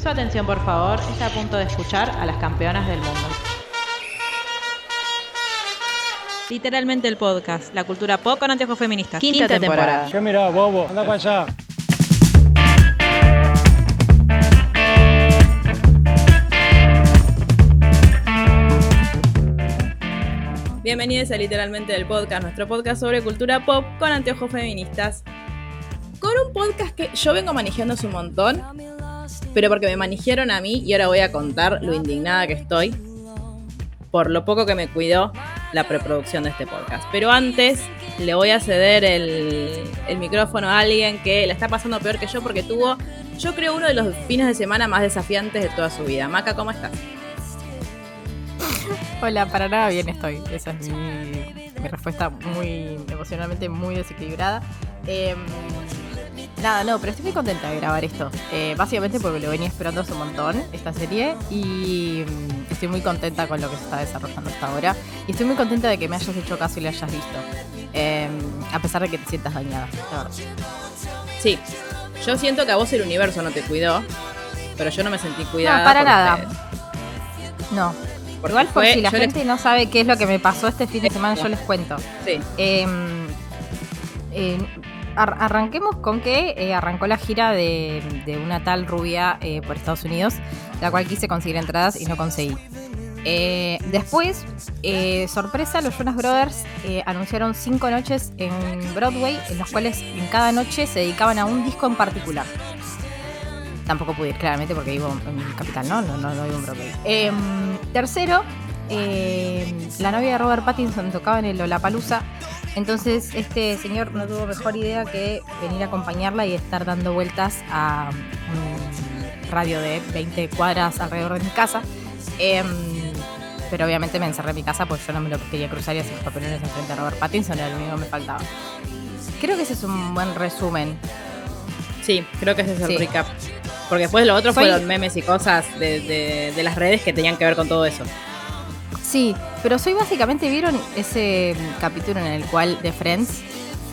Su atención, por favor, está a punto de escuchar a las campeonas del mundo. Literalmente el podcast, la cultura pop con anteojos feministas. Quinta, temporada. ¿Qué mirá, bobo? Anda para allá. Bienvenidos a Literalmente el Podcast, nuestro podcast sobre cultura pop con anteojos feministas. Con un podcast que yo vengo manejando hace un montón, pero porque me manejieron a mí y ahora voy a contar lo indignada que estoy por lo poco que me cuidó la preproducción de este podcast. Pero antes le voy a ceder el, micrófono a alguien que la está pasando peor que yo porque tuvo, yo creo, uno de los fines de semana más desafiantes de toda su vida. Maca, ¿cómo estás? Hola, para nada bien estoy. Esa es mi, respuesta muy emocionalmente muy desequilibrada. Eh, nada, no, pero estoy muy contenta de grabar esto. Eh, básicamente porque lo venía esperando hace un montón, esta serie, y mm, estoy muy contenta con lo que se está desarrollando hasta ahora. Y estoy muy contenta de que me hayas hecho caso y lo hayas visto. Eh, a pesar de que te sientas dañada, la verdad. Sí, yo siento que a vos el universo no te cuidó, pero yo no me sentí cuidada. No, para por nada. ustedes. No. Porque Igual por fue- si la les- gente no sabe qué es lo que me pasó este fin de semana, yo les cuento. Sí, Eh, eh, ar- arranquemos con que eh, arrancó la gira de, una tal rubia eh, por Estados Unidos, la cual quise conseguir entradas y no conseguí. Eh, después, eh, sorpresa, los Jonas Brothers anunciaron cinco noches en Broadway, en las cuales en cada noche se dedicaban a un disco en particular. Tampoco pude ir, claramente, porque vivo en Capital, ¿no? No, no, no vivo en Broadway. Eh, tercero, la novia de Robert Pattinson tocaba en el Lollapalooza. Entonces, este señor no tuvo mejor idea que venir a acompañarla y estar dando vueltas a un radio de 20 cuadras alrededor de mi casa. Em, pero obviamente me encerré en mi casa porque yo no me lo quería cruzar y hacer los papelones enfrente a Robert Pattinson, era lo único que me faltaba. Creo que ese es un buen resumen. sí, creo que ese es el Sí. recap. Porque después lo otro Soy- fueron memes y cosas de, de- de las redes que tenían que ver con todo eso. Sí, pero soy básicamente, ¿vieron ese mm, capítulo en el cual, de Friends,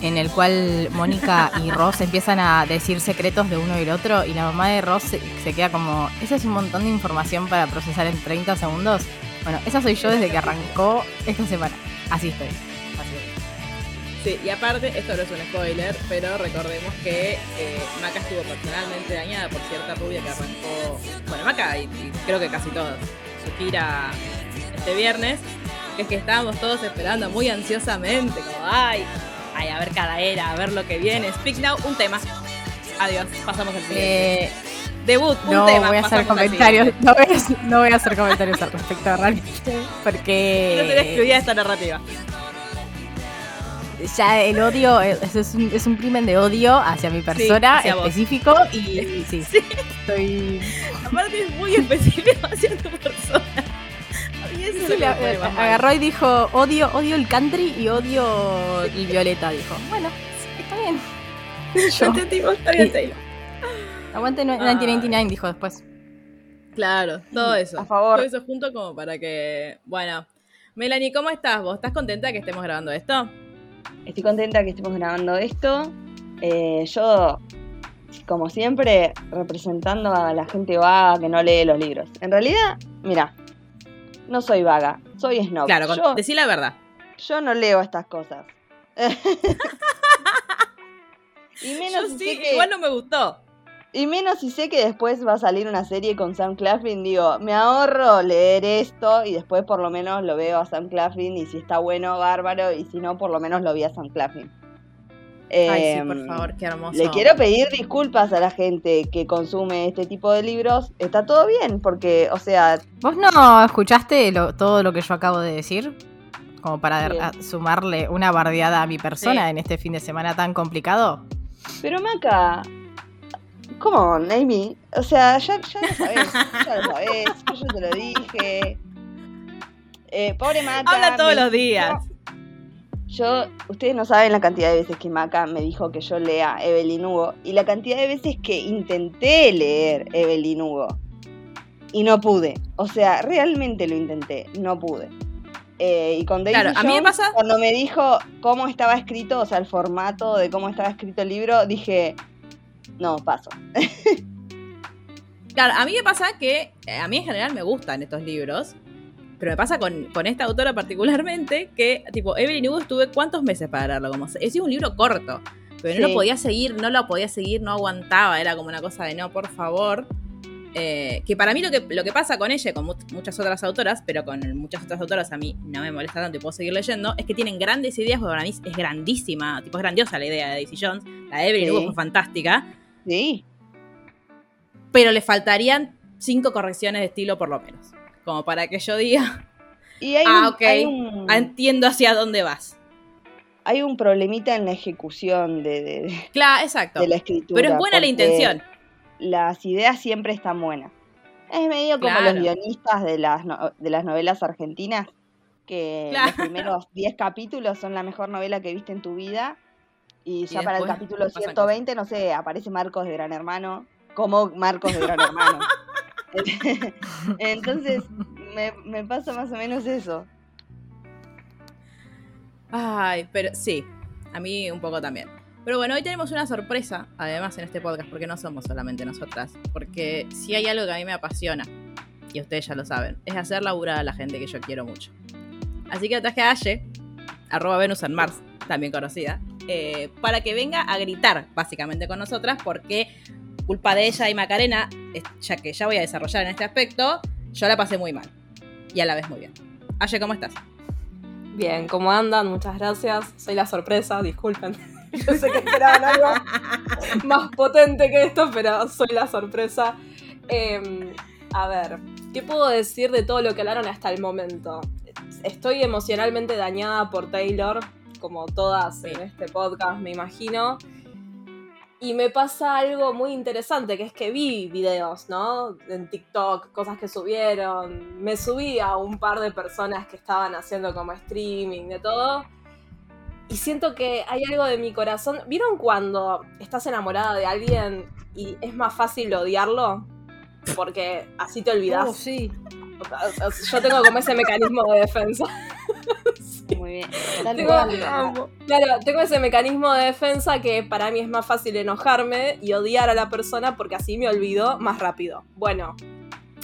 en el cual Mónica y Ross empiezan a decir secretos de uno y el otro y la mamá de Ross se, se queda como, esa es un montón de información para procesar en 30 segundos? Bueno, esa soy yo desde que arrancó esta semana. Así estoy. Así estoy. Sí, y aparte, esto no es un spoiler, pero recordemos que eh, Maca estuvo personalmente dañada por cierta rubia que arrancó, bueno, Maca y, y creo que casi todos, su gira este viernes, que es que estábamos todos esperando muy ansiosamente, como, ay, ay, a ver cada era, a ver lo que viene. Speak Now, un tema. Adiós, pasamos al siguiente. Eh, Debut, un no tema. voy a hacer comentarios, no voy a, no voy a hacer comentarios al respecto realmente, porque... No será excluida esta narrativa. ya el odio es, es un, es un crimen de odio hacia mi persona hacia vos. específico y sí, Sí. estoy Aparte es muy específico hacia tu persona. A mí eso es Sí, lo que la- me pone más mal. agarró y dijo odio odio el country y odio el violeta dijo bueno está bien ¿Qué sé Yo entendimos, está bien, Taylor. aguante no- Ah. 1999 dijo después Claro, todo eso. A favor. Todo eso junto como para que. Bueno. Melanie, ¿cómo estás vos? ¿Estás contenta que estemos grabando esto? Estoy contenta que estemos grabando esto. Eh, yo, como siempre, representando a la gente vaga que no lee los libros. En realidad, mira, no soy vaga, soy snob. Claro, yo, decí la verdad. yo no leo estas cosas. y menos Yo si sí, sé que, igual no me gustó. y menos si sé que después va a salir una serie con Sam Claflin, digo, me ahorro leer esto y después por lo menos lo veo a Sam Claflin y si está bueno, bárbaro, y si no, por lo menos lo vi a Sam Claflin. Ay, sí, Em, por favor, qué hermoso. Le quiero pedir disculpas a la gente que consume este tipo de libros. Está todo bien, porque, o sea, vos no escuchaste lo- todo lo que yo acabo de decir como para Bien. sumarle una bardeada a mi persona Sí. en este fin de semana tan complicado pero Maca, come on, Amy. O sea, ya, ya lo sabes, ya lo sabes, yo ya te lo dije. Eh, pobre Maca. Habla todos me los días. Yo, ustedes no saben la cantidad de veces que Maca me dijo que yo lea Evelyn Hugo y la cantidad de veces que intenté leer Evelyn Hugo y no pude. O sea, realmente lo intenté, no pude. Eh, y con Daisy Claro, a mí me pasa- cuando me dijo cómo estaba escrito, o sea, el formato de cómo estaba escrito el libro, dije, no, paso. Claro, a mí me pasa que, eh, a mí en general me gustan estos libros, pero me pasa con, con esta autora particularmente que, tipo, Evelyn Hugo estuve cuántos meses para leerlo, como, es un libro corto, pero no lo podía seguir, no lo podía seguir, no aguantaba, era como una cosa de no, por favor. Eh, que para mí lo que, lo que pasa con ella y con mu- muchas otras autoras, pero con muchas otras autoras a mí no me molesta tanto y puedo seguir leyendo, es que tienen grandes ideas, porque para mí es grandísima, tipo es grandiosa la idea de Daisy Jones, la de Evelyn Sí. Hugo fue fantástica, Sí. pero le faltarían cinco correcciones de estilo por lo menos, como para que yo diga, Y hay, Ah, un, ok. hay, un, "Ah, entiendo hacia dónde vas. hay un problemita en la ejecución de, de- Claro, exacto. de la escritura. Pero es buena la intención. Las ideas siempre están buenas. Es medio como Claro. los guionistas de las, no- de las novelas argentinas, que Claro. los primeros 10 capítulos son la mejor novela que viste en tu vida. Y ya para el capítulo pasan 120, no sé, aparece Marcos de Gran Hermano, como Marcos de Gran Hermano. Entonces, me, me pasa más o menos eso. Ay, pero sí, a mí un poco también. Pero bueno, hoy tenemos una sorpresa, además, en este podcast, porque no somos solamente nosotras. Porque si hay algo que a mí me apasiona, y ustedes ya lo saben, es hacer laburar a la gente que yo quiero mucho. Así que traje a Aye, arroba Venus en Mars, también conocida, eh, para que venga a gritar, básicamente, con nosotras, porque culpa de ella y Macarena, ya que ya voy a desarrollar en este aspecto, yo la pasé muy mal. Y a la vez muy bien. Aye, ¿cómo estás? Bien, ¿cómo andan? Muchas gracias. Soy la sorpresa, disculpen. Yo sé que esperaban algo más potente que esto, pero soy la sorpresa. Eh, a ver, ¿qué puedo decir de todo lo que hablaron hasta el momento? Estoy emocionalmente dañada por Taylor, como todas Sí. en este podcast, me imagino. Y me pasa algo muy interesante, que es que vi videos, ¿no? En TikTok, cosas que subieron. Me subí a un par de personas que estaban haciendo como streaming, de todo. Y siento que hay algo de mi corazón. ¿Vieron cuando estás enamorada de alguien y es más fácil odiarlo? Porque así te olvidas. Oh, sí. Yo tengo como ese mecanismo de defensa. Muy bien. Tengo, claro, tengo ese mecanismo de defensa que para mí es más fácil enojarme y odiar a la persona porque así me olvido más rápido. Bueno,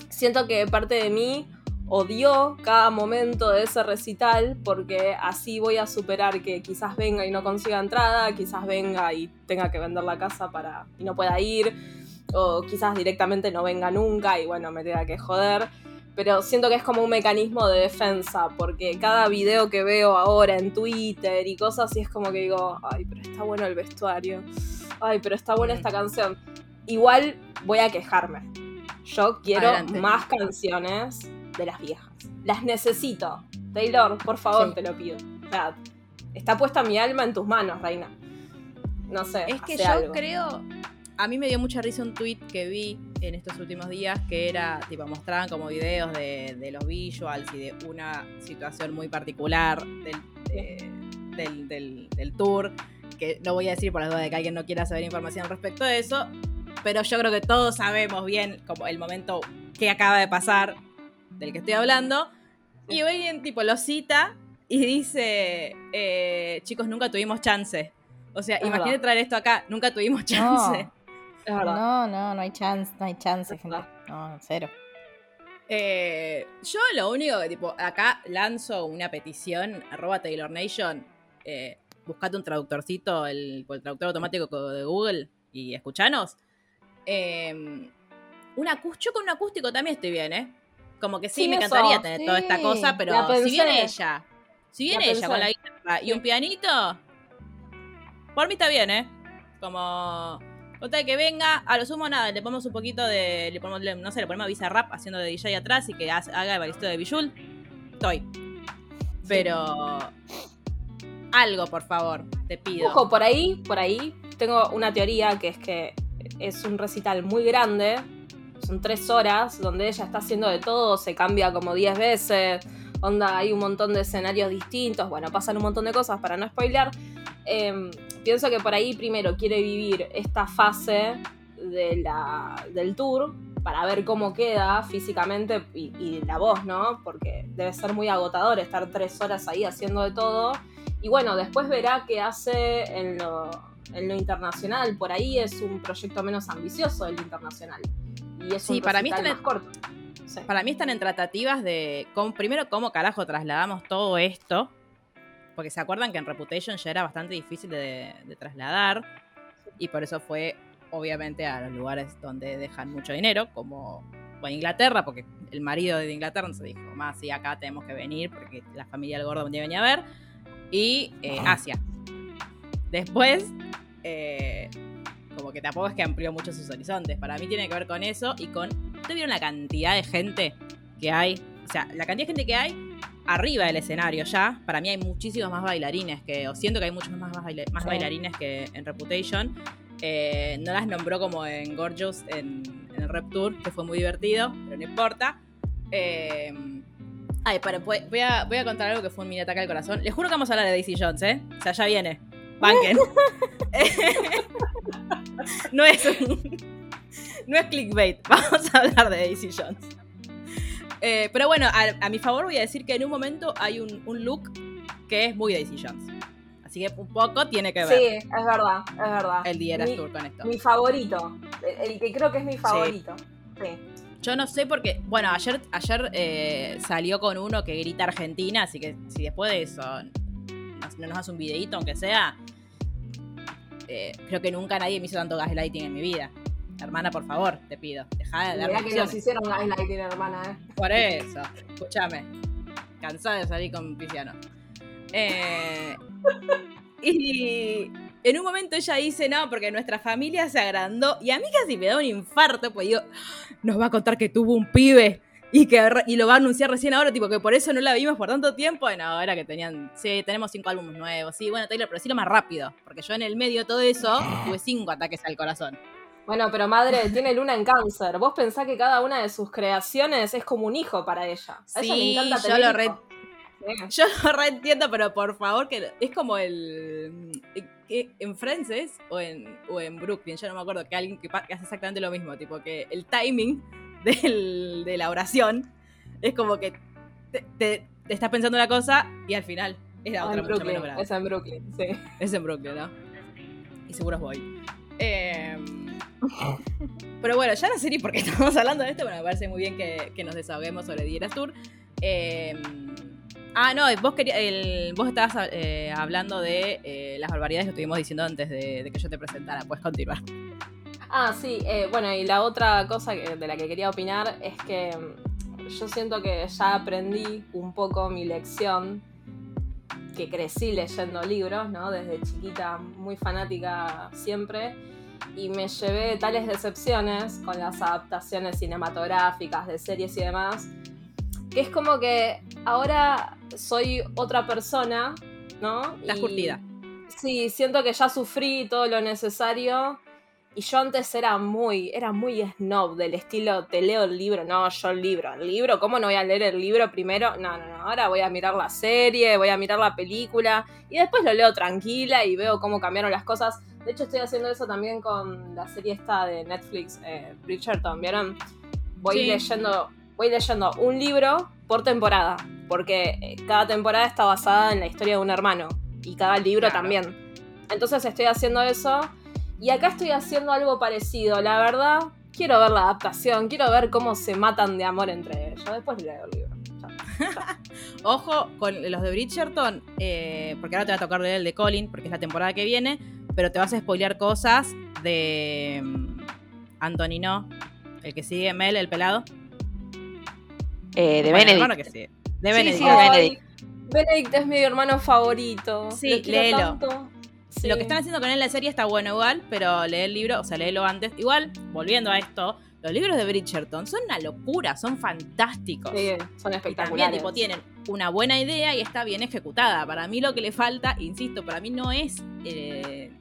siento que parte de mí odió cada momento de ese recital porque así voy a superar que quizás venga y no consiga entrada, quizás venga y tenga que vender la casa para y no pueda ir, o quizás directamente no venga nunca y bueno, me tenga que joder pero siento que es como un mecanismo de defensa, porque cada video que veo ahora en Twitter y cosas así es como que digo, ay, pero está bueno el vestuario, ay, pero está buena esta canción. Igual voy a quejarme. Yo quiero Adelante. más canciones de las viejas. Las necesito. Taylor, por favor, Sí. te lo pido. O sea, está puesta mi alma en tus manos, Reina. No sé. Es que yo algo. creo. A mí me dio mucha risa un tweet que vi en estos últimos días que era, tipo, mostraban como videos de, de los visuals y de una situación muy particular del, de- del, del- del tour, que no voy a decir por la duda de que alguien no quiera saber información respecto de eso, pero yo creo que todos sabemos bien como el momento que acaba de pasar del que estoy hablando. Y alguien tipo lo cita y dice, eh, chicos, nunca tuvimos chance. O sea, imagínate traer esto acá, nunca tuvimos chance. Es verdad. No, no, no hay chance, no hay chance, gente. No, cero. Eh, yo lo único que, tipo, acá lanzo una petición, arroba Taylor Nation, eh, buscate un traductorcito, el, el traductor automático de Google y escuchanos. Eh, un yo con un acústico también estoy bien, ¿eh? Como que sí, Sí, me eso, encantaría tener sí. toda esta cosa, pero si viene pensé. ella, si viene La ella con la guitarra y un pianito, por mí está bien, ¿eh? Como, de que venga, a lo sumo nada, le ponemos un poquito de, le ponemos, le- no sé, le ponemos a Visa Rap haciendo de DJ atrás y que ha- haga el balisto de Bijul, estoy. Pero, algo, por favor, te pido. Ojo, por ahí, por ahí tengo una teoría que es que es un recital muy grande, son tres horas, donde ella está haciendo de todo, se cambia como 10 veces, onda, hay un montón de escenarios distintos, bueno, pasan un montón de cosas para no spoilear. Eh, pienso que por ahí primero quiere vivir esta fase de la, del tour para ver cómo queda físicamente y, y la voz, ¿no? Porque debe ser muy agotador estar tres horas ahí haciendo de todo. Y bueno, después verá qué hace en lo, en lo internacional. Por ahí es un proyecto menos ambicioso el internacional. Y es Sí, un para mí están más corto. Sí. Para mí están en tratativas de. cómo- primero, cómo carajo trasladamos todo esto. Porque se acuerdan que en Reputation ya era bastante difícil de, de trasladar. Y por eso fue, obviamente, a los lugares donde dejan mucho dinero, como o en Inglaterra, porque el marido de Inglaterra se dijo, más, sí, acá tenemos que venir, porque la familia del gordo venía a ver. Y eh, Asia. Después, eh, como que tampoco es que amplió mucho sus horizontes. Para mí tiene que ver con eso y con. ¿Ustedes vieron la cantidad de gente que hay? O sea, la cantidad de gente que hay arriba del escenario ya. Para mí hay muchísimos más bailarines que. O siento que hay muchos más, baila- más Sí. bailarines que en Reputation. Eh, no las nombró como en Gorgeous en, en el Rep Tour, que fue muy divertido, pero no importa. Eh, ay, para, voy, voy a, voy a contar algo que fue un mini ataque al corazón. Les juro que vamos a hablar de Daisy Jones, ¿eh? O sea, ya viene. Banquen. no es no es clickbait. Vamos a hablar de Daisy Jones. Eh, pero bueno, a, a mi favor voy a decir que en un momento hay un, un look que es muy Daisy Jones. Así que un poco tiene que ver Sí, es verdad, es verdad. el Dieras mi, Tour con esto. mi favorito. El, el que creo que es mi favorito. Sí. Yo no sé porque, bueno, ayer, ayer eh, salió con uno que grita Argentina, así que si después de eso nos- no nos hace un videíto, aunque sea, eh, creo que nunca nadie me hizo tanto gaslighting en mi vida. Hermana, por favor, te pido, deja de Mirá darme que nos hicieron gaslighting, hermana, ¿eh? Por eso, escúchame. Cansada de salir con Pisciano. Eh, y en un momento ella dice, no, porque nuestra familia se agrandó. Y a mí casi me da un infarto, pues digo, nos va a contar que tuvo un pibe y que y lo va a anunciar recién ahora, tipo que por eso no la vimos por tanto tiempo. Y no, era que tenían, sí, tenemos cinco álbumes nuevos. Sí, bueno, Taylor, pero sí lo más rápido. Porque yo en el medio de todo eso tuve cinco ataques al corazón. Bueno, pero madre, tiene luna en cáncer. Vos pensás que cada una de sus creaciones es como un hijo para ella. A ella le Sí, encanta yo tener lo hijos. re- Sí. Yo lo reentiendo, pero por favor, que es como el. en Friends es, o en, o en Brooklyn, yo no me acuerdo, que alguien que, que hace exactamente lo mismo, tipo que el timing del- de la oración es como que te, te- te estás pensando una cosa y al final es la Ah, otra en mucho Brooklyn, menos es en Brooklyn, sí. Es en Brooklyn, ¿no? Y seguro es voy. Eh, pero bueno, ya no sé ni por qué estamos hablando de esto, pero me parece muy bien que, nos desahoguemos sobre Dieras Tour. Eh, ah, no, vos, quería- el- vos estabas eh, hablando de eh, las barbaridades que estuvimos diciendo antes de, que yo te presentara. Puedes continuar. Ah, sí, eh, bueno, y la otra cosa de la que quería opinar es que mm, yo siento que ya aprendí un poco mi lección, que crecí leyendo libros, ¿no? Desde chiquita, muy fanática siempre, y me llevé tales decepciones con las adaptaciones cinematográficas de series y demás, que es como que ahora soy otra persona, ¿no? Estás Y- curtida. Sí, siento que ya sufrí todo lo necesario. Y yo antes era muy, era muy snob del estilo, te leo el libro, no, yo el libro, el libro, ¿cómo no voy a leer el libro primero? No, no, no, ahora voy a mirar la serie, voy a mirar la película y después lo leo tranquila y veo cómo cambiaron las cosas. De hecho, estoy haciendo eso también con la serie esta de Netflix, eh, Bridgerton, ¿vieron? Voy Sí. leyendo, voy leyendo un libro por temporada, porque eh, cada temporada está basada en la historia de un hermano y cada libro Claro. también. Entonces estoy haciendo eso y acá estoy haciendo algo parecido. La verdad, quiero ver la adaptación, quiero ver cómo se matan de amor entre ellos. Después leo el libro. Ojo con los de Bridgerton, eh, porque ahora te va a tocar leer el de Colin, porque es la temporada que viene, pero te vas a spoilear cosas de mm, Anthony, ¿no? El que sigue, Mel, el pelado. Eh, de Bueno, Benedict. hermano que sigue. De Sí, Benedict. sí, de Benedict. Benedict es mi hermano favorito. Sí, léelo. tanto. Sí. Lo que están haciendo con él en la serie está bueno igual, pero lee el libro, o sea, léelo antes. Igual, volviendo a esto, los libros de Bridgerton son una locura, son fantásticos. Sí, son Y también, espectaculares. tipo, tienen una buena idea y está bien ejecutada. Para mí lo que le falta, insisto, para mí no es, eh,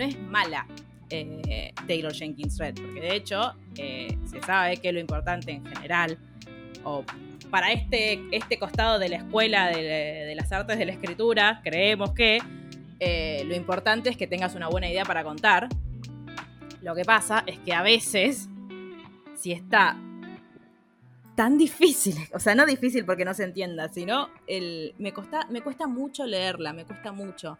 no es mala eh, Taylor Jenkins Reid, porque de hecho eh, se sabe que lo importante en general, o para este, este costado de la escuela de, las artes de la escritura, creemos que eh, lo importante es que tengas una buena idea para contar. Lo que pasa es que a veces, si está tan difícil, o sea, no difícil porque no se entienda, sino el, me, cuesta, me cuesta mucho leerla, me cuesta mucho.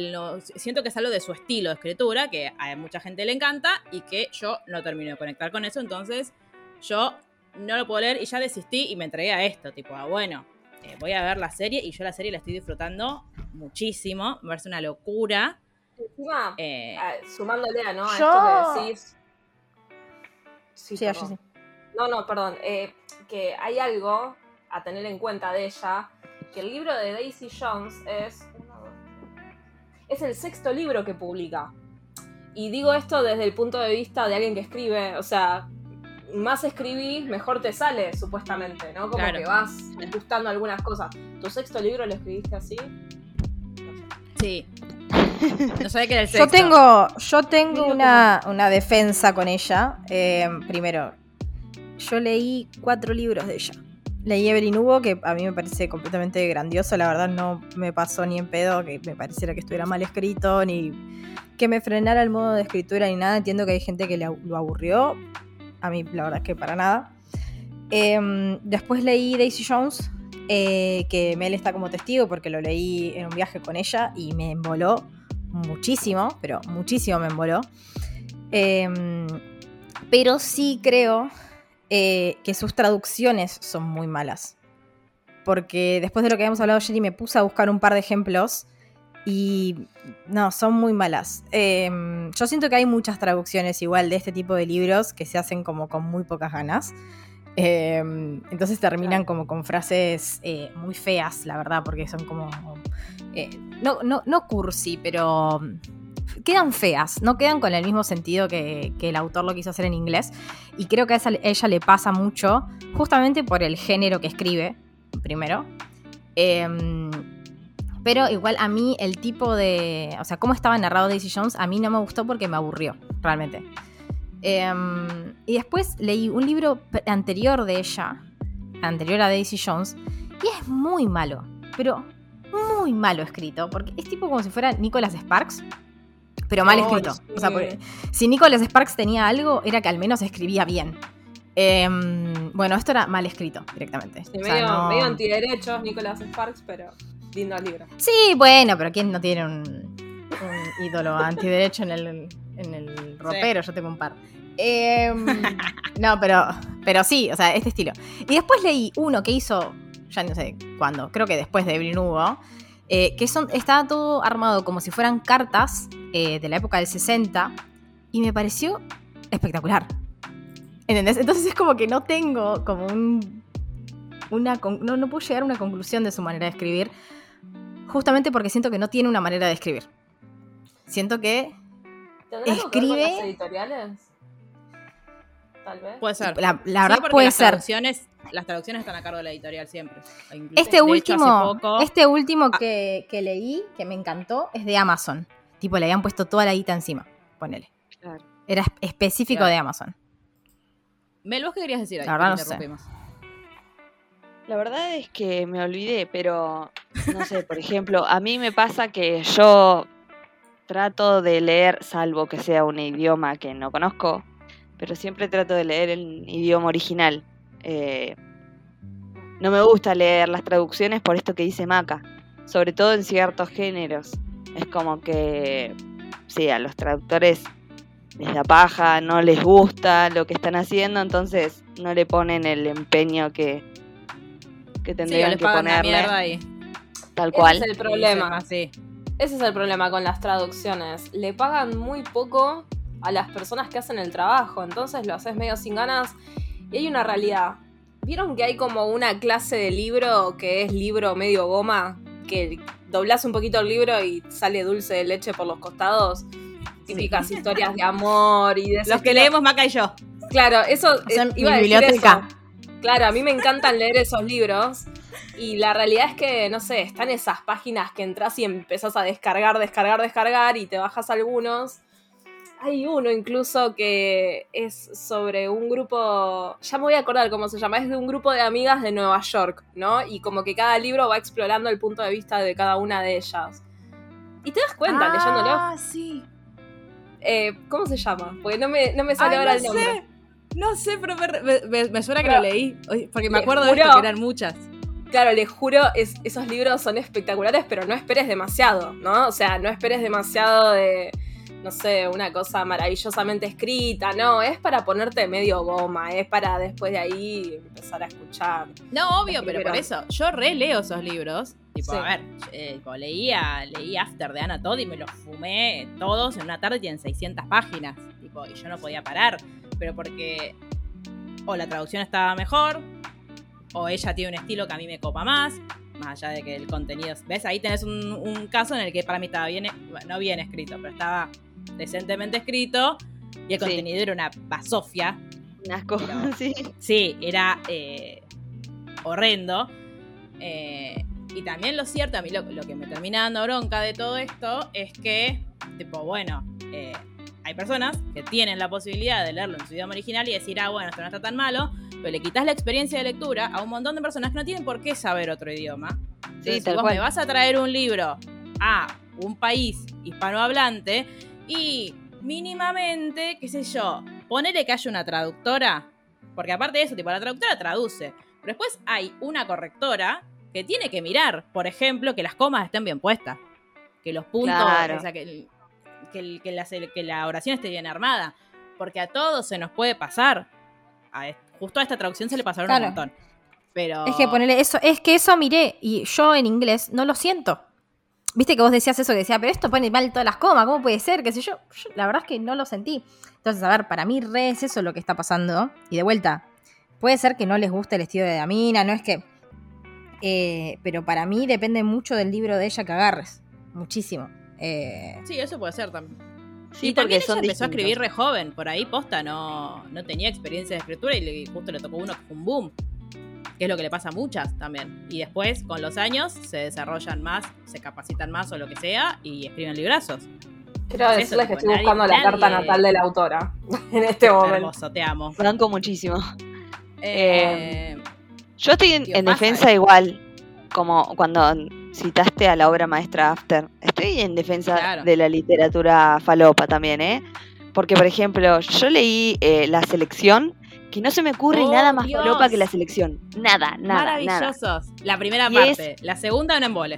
No- siento que es algo de su estilo de escritura, que a mucha gente le encanta y que yo no termino de conectar con eso, entonces yo no lo puedo leer y ya desistí y me entregué a esto, tipo, ah, bueno, eh, voy a ver la serie y yo la serie la estoy disfrutando muchísimo, me parece una locura. Encima, eh, ah, sumándole a, ¿no? a Yo- esto que decís. Sí, sí, sí. No, no, perdón. eh, que hay algo a tener en cuenta de ella, que el libro de Daisy Jones es... Es el sexto libro que publica. Y digo esto desde el punto de vista de alguien que escribe, o sea, más escribís, mejor te sale, supuestamente, ¿no? Como Claro. que vas gustando algunas cosas. ¿Tu sexto libro lo escribiste así? sí. No sabía que era el Yo sexto. tengo, yo tengo una, una defensa con ella. Eh, primero, yo leí cuatro libros de ella. Leí Evelyn Hugo, que a mí me parece completamente grandioso. La verdad, no me pasó ni en pedo que me pareciera que estuviera mal escrito, ni que me frenara el modo de escritura, ni nada. Entiendo que hay gente que lo aburrió. A mí, la verdad, es que para nada. Em, después leí Daisy Jones, eh, que Mel está como testigo porque lo leí en un viaje con ella y me emboló muchísimo, pero muchísimo me emboló. Em, pero sí creo eh, que sus traducciones son muy malas. Porque después de lo que habíamos hablado ayer y me puse a buscar un par de ejemplos y no, son muy malas. Em, yo siento que hay muchas traducciones igual de este tipo de libros que se hacen como con muy pocas ganas. Em, entonces terminan como con frases eh, muy feas, la verdad, porque son como... eh, no, no, no cursi, pero quedan feas, no quedan con el mismo sentido que, el autor lo quiso hacer en inglés. Y creo que a ella le pasa mucho, justamente por el género que escribe, primero. Em, pero igual a mí el tipo de... O sea, cómo estaba narrado Daisy Jones, a mí no me gustó porque me aburrió, realmente. Em, y después leí un libro anterior de ella, anterior a Daisy Jones, y es muy malo, pero muy malo escrito, porque es tipo como si fuera Nicholas Sparks, pero mal escrito. O sea, sí. porque si Nicholas Sparks tenía algo, era que al menos escribía bien. Em, bueno, esto era mal escrito directamente. Sí, O sea, medio, no- medio antiderechos, Nicolás Sparks, pero lindo libro. Sí, bueno, pero ¿quién no tiene un, un ídolo antiderecho en el, en el ropero? Yo tengo un par. Em, no, pero, pero sí, o sea, este estilo. Y después leí uno que hizo, ya no sé cuándo, creo que después de Evelyn Hugo, eh, que son, estaba todo armado como si fueran cartas eh, de la época del 60 y me pareció espectacular. ¿Entendés? Entonces es como que no tengo como un... Una, no, no puedo llegar a una conclusión de su manera de escribir justamente porque siento que no tiene una manera de escribir. Siento que ¿Tendrá algo que ver con Escribe- las editoriales? Tal vez. Puede ser. la, la Sí, verdad porque puede las ser. Traducciones, las traducciones están a cargo de la editorial siempre. Incluso- Este de hecho, último, hace poco- este último Ah. que, que leí, que me encantó, es de Amazon. Tipo, le habían puesto toda la guita encima. Ponele. Claro. Era es- específico Claro. de Amazon. Mel, ¿vos qué querías decir? ahí? La verdad no sé. La verdad es que me olvidé, pero no sé, por ejemplo, a mí me pasa que yo trato de leer, salvo que sea un idioma que no conozco, pero siempre trato de leer el idioma original. Eh, no me gusta leer las traducciones por esto que dice Maca, sobre todo en ciertos géneros. Es como que, sí, a los traductores les da paja, no les gusta lo que están haciendo, entonces no le ponen el empeño que, que Sí, tendrían les que ponerle. y... Tal Ese cual. es el problema. Sí. Ese es el problema con las traducciones. Le pagan muy poco a las personas que hacen el trabajo, entonces lo haces medio sin ganas. Y hay una realidad. ¿Vieron que hay como una clase de libro que es libro medio goma? Que doblas un poquito el libro y sale dulce de leche por los costados. Típicas historias de amor y de Los que leemos Maca y yo. Claro, eso O sea, mi iba a decir biblioteca. eso. Claro, a mí me encantan leer esos libros. Y la realidad es que, no sé, están esas páginas que entras y empezás a descargar, descargar, descargar y te bajas algunos. Hay uno incluso que es sobre un grupo, ya me voy a acordar cómo se llama, es de un grupo de amigas de Nueva York, ¿no? Y como que cada libro va explorando el punto de vista de cada una de ellas. Y te das cuenta leyéndolo. Ah, sí. Eh, ¿Cómo se llama? Porque no me, no me sale Ay, ahora no el nombre. sé. No sé, pero me, me- me suena que Pero- lo leí. Porque me acuerdo de esto, que eran muchas. Claro, les juro, es- esos libros son espectaculares, pero no esperes demasiado, ¿no? O sea, no esperes demasiado de, no sé, una cosa maravillosamente escrita, no, es para ponerte medio goma, es para después de ahí empezar a escuchar. No, obvio, pero por eso, yo releo esos libros. Tipo, Sí. a ver, eh, tipo, leía, leí After de Anna Todd y me los fumé todos en una tarde y tienen 600 páginas. Tipo, y yo no podía parar. Pero porque o la traducción estaba mejor, o ella tiene un estilo que a mí me copa más, más allá de que el contenido... ¿Ves? Ahí tenés un, un caso en el que para mí estaba bien, no bien escrito, pero estaba decentemente escrito y el Sí. contenido era una basofia. Unas cosas, sí. Sí, era eh, horrendo. Eh, y también lo cierto, a mí lo, lo que me termina dando bronca de todo esto es que, tipo, bueno, eh, hay personas que tienen la posibilidad de leerlo en su idioma original y decir, ah, bueno, esto no está tan malo, pero le quitas la experiencia de lectura a un montón de personas que no tienen por qué saber otro idioma. Entonces, si tal vos cual. me vas a traer un libro a un país hispanohablante y mínimamente, qué sé yo, ponele que haya una traductora, porque aparte de eso, tipo, la traductora traduce, pero después hay una correctora que tiene que mirar, por ejemplo, que las comas estén bien puestas, que los puntos, Claro. o sea, que, la, que la oración esté bien armada, porque a todos se nos puede pasar. A justo a esta traducción se le pasaron Claro. un montón. Pero Es que ponerle eso, es que eso miré y yo en inglés no lo siento. Viste que vos decías eso que decía, pero esto pone mal todas las comas, ¿cómo puede ser? ¿Qué sé yo? Yo la verdad es que no lo sentí. Entonces, a ver, para mí re es eso lo que está pasando. Y de vuelta, puede ser que no les guste el estilo de Damina, no es que. eh, pero para mí depende mucho del libro de ella que agarres. Muchísimo. Eh, Sí, eso puede ser también. Sí, y porque también ella son empezó a escribir re joven, por ahí posta no, no tenía experiencia de escritura y le- justo le tocó uno que fue un boom, que es lo que le pasa a muchas también. Y después, con los años, se desarrollan más, se capacitan más o lo que sea y escriben librazos. Quiero Eso, decirles que tipo, estoy nadie- buscando la nadie- carta natal de la autora en este momento. Hermoso, te amo. Banco muchísimo. Eh, Yo estoy en, Tío, en pasa defensa eso. igual, como cuando citaste a la obra maestra After. Estoy en defensa Claro. de la literatura falopa también, ¿eh? Porque, por ejemplo, yo leí eh, La Selección, que no se me ocurre Oh, nada más falopa que La Selección. Nada, nada, nada. maravillosos. La primera Y es- parte. La segunda, un embole.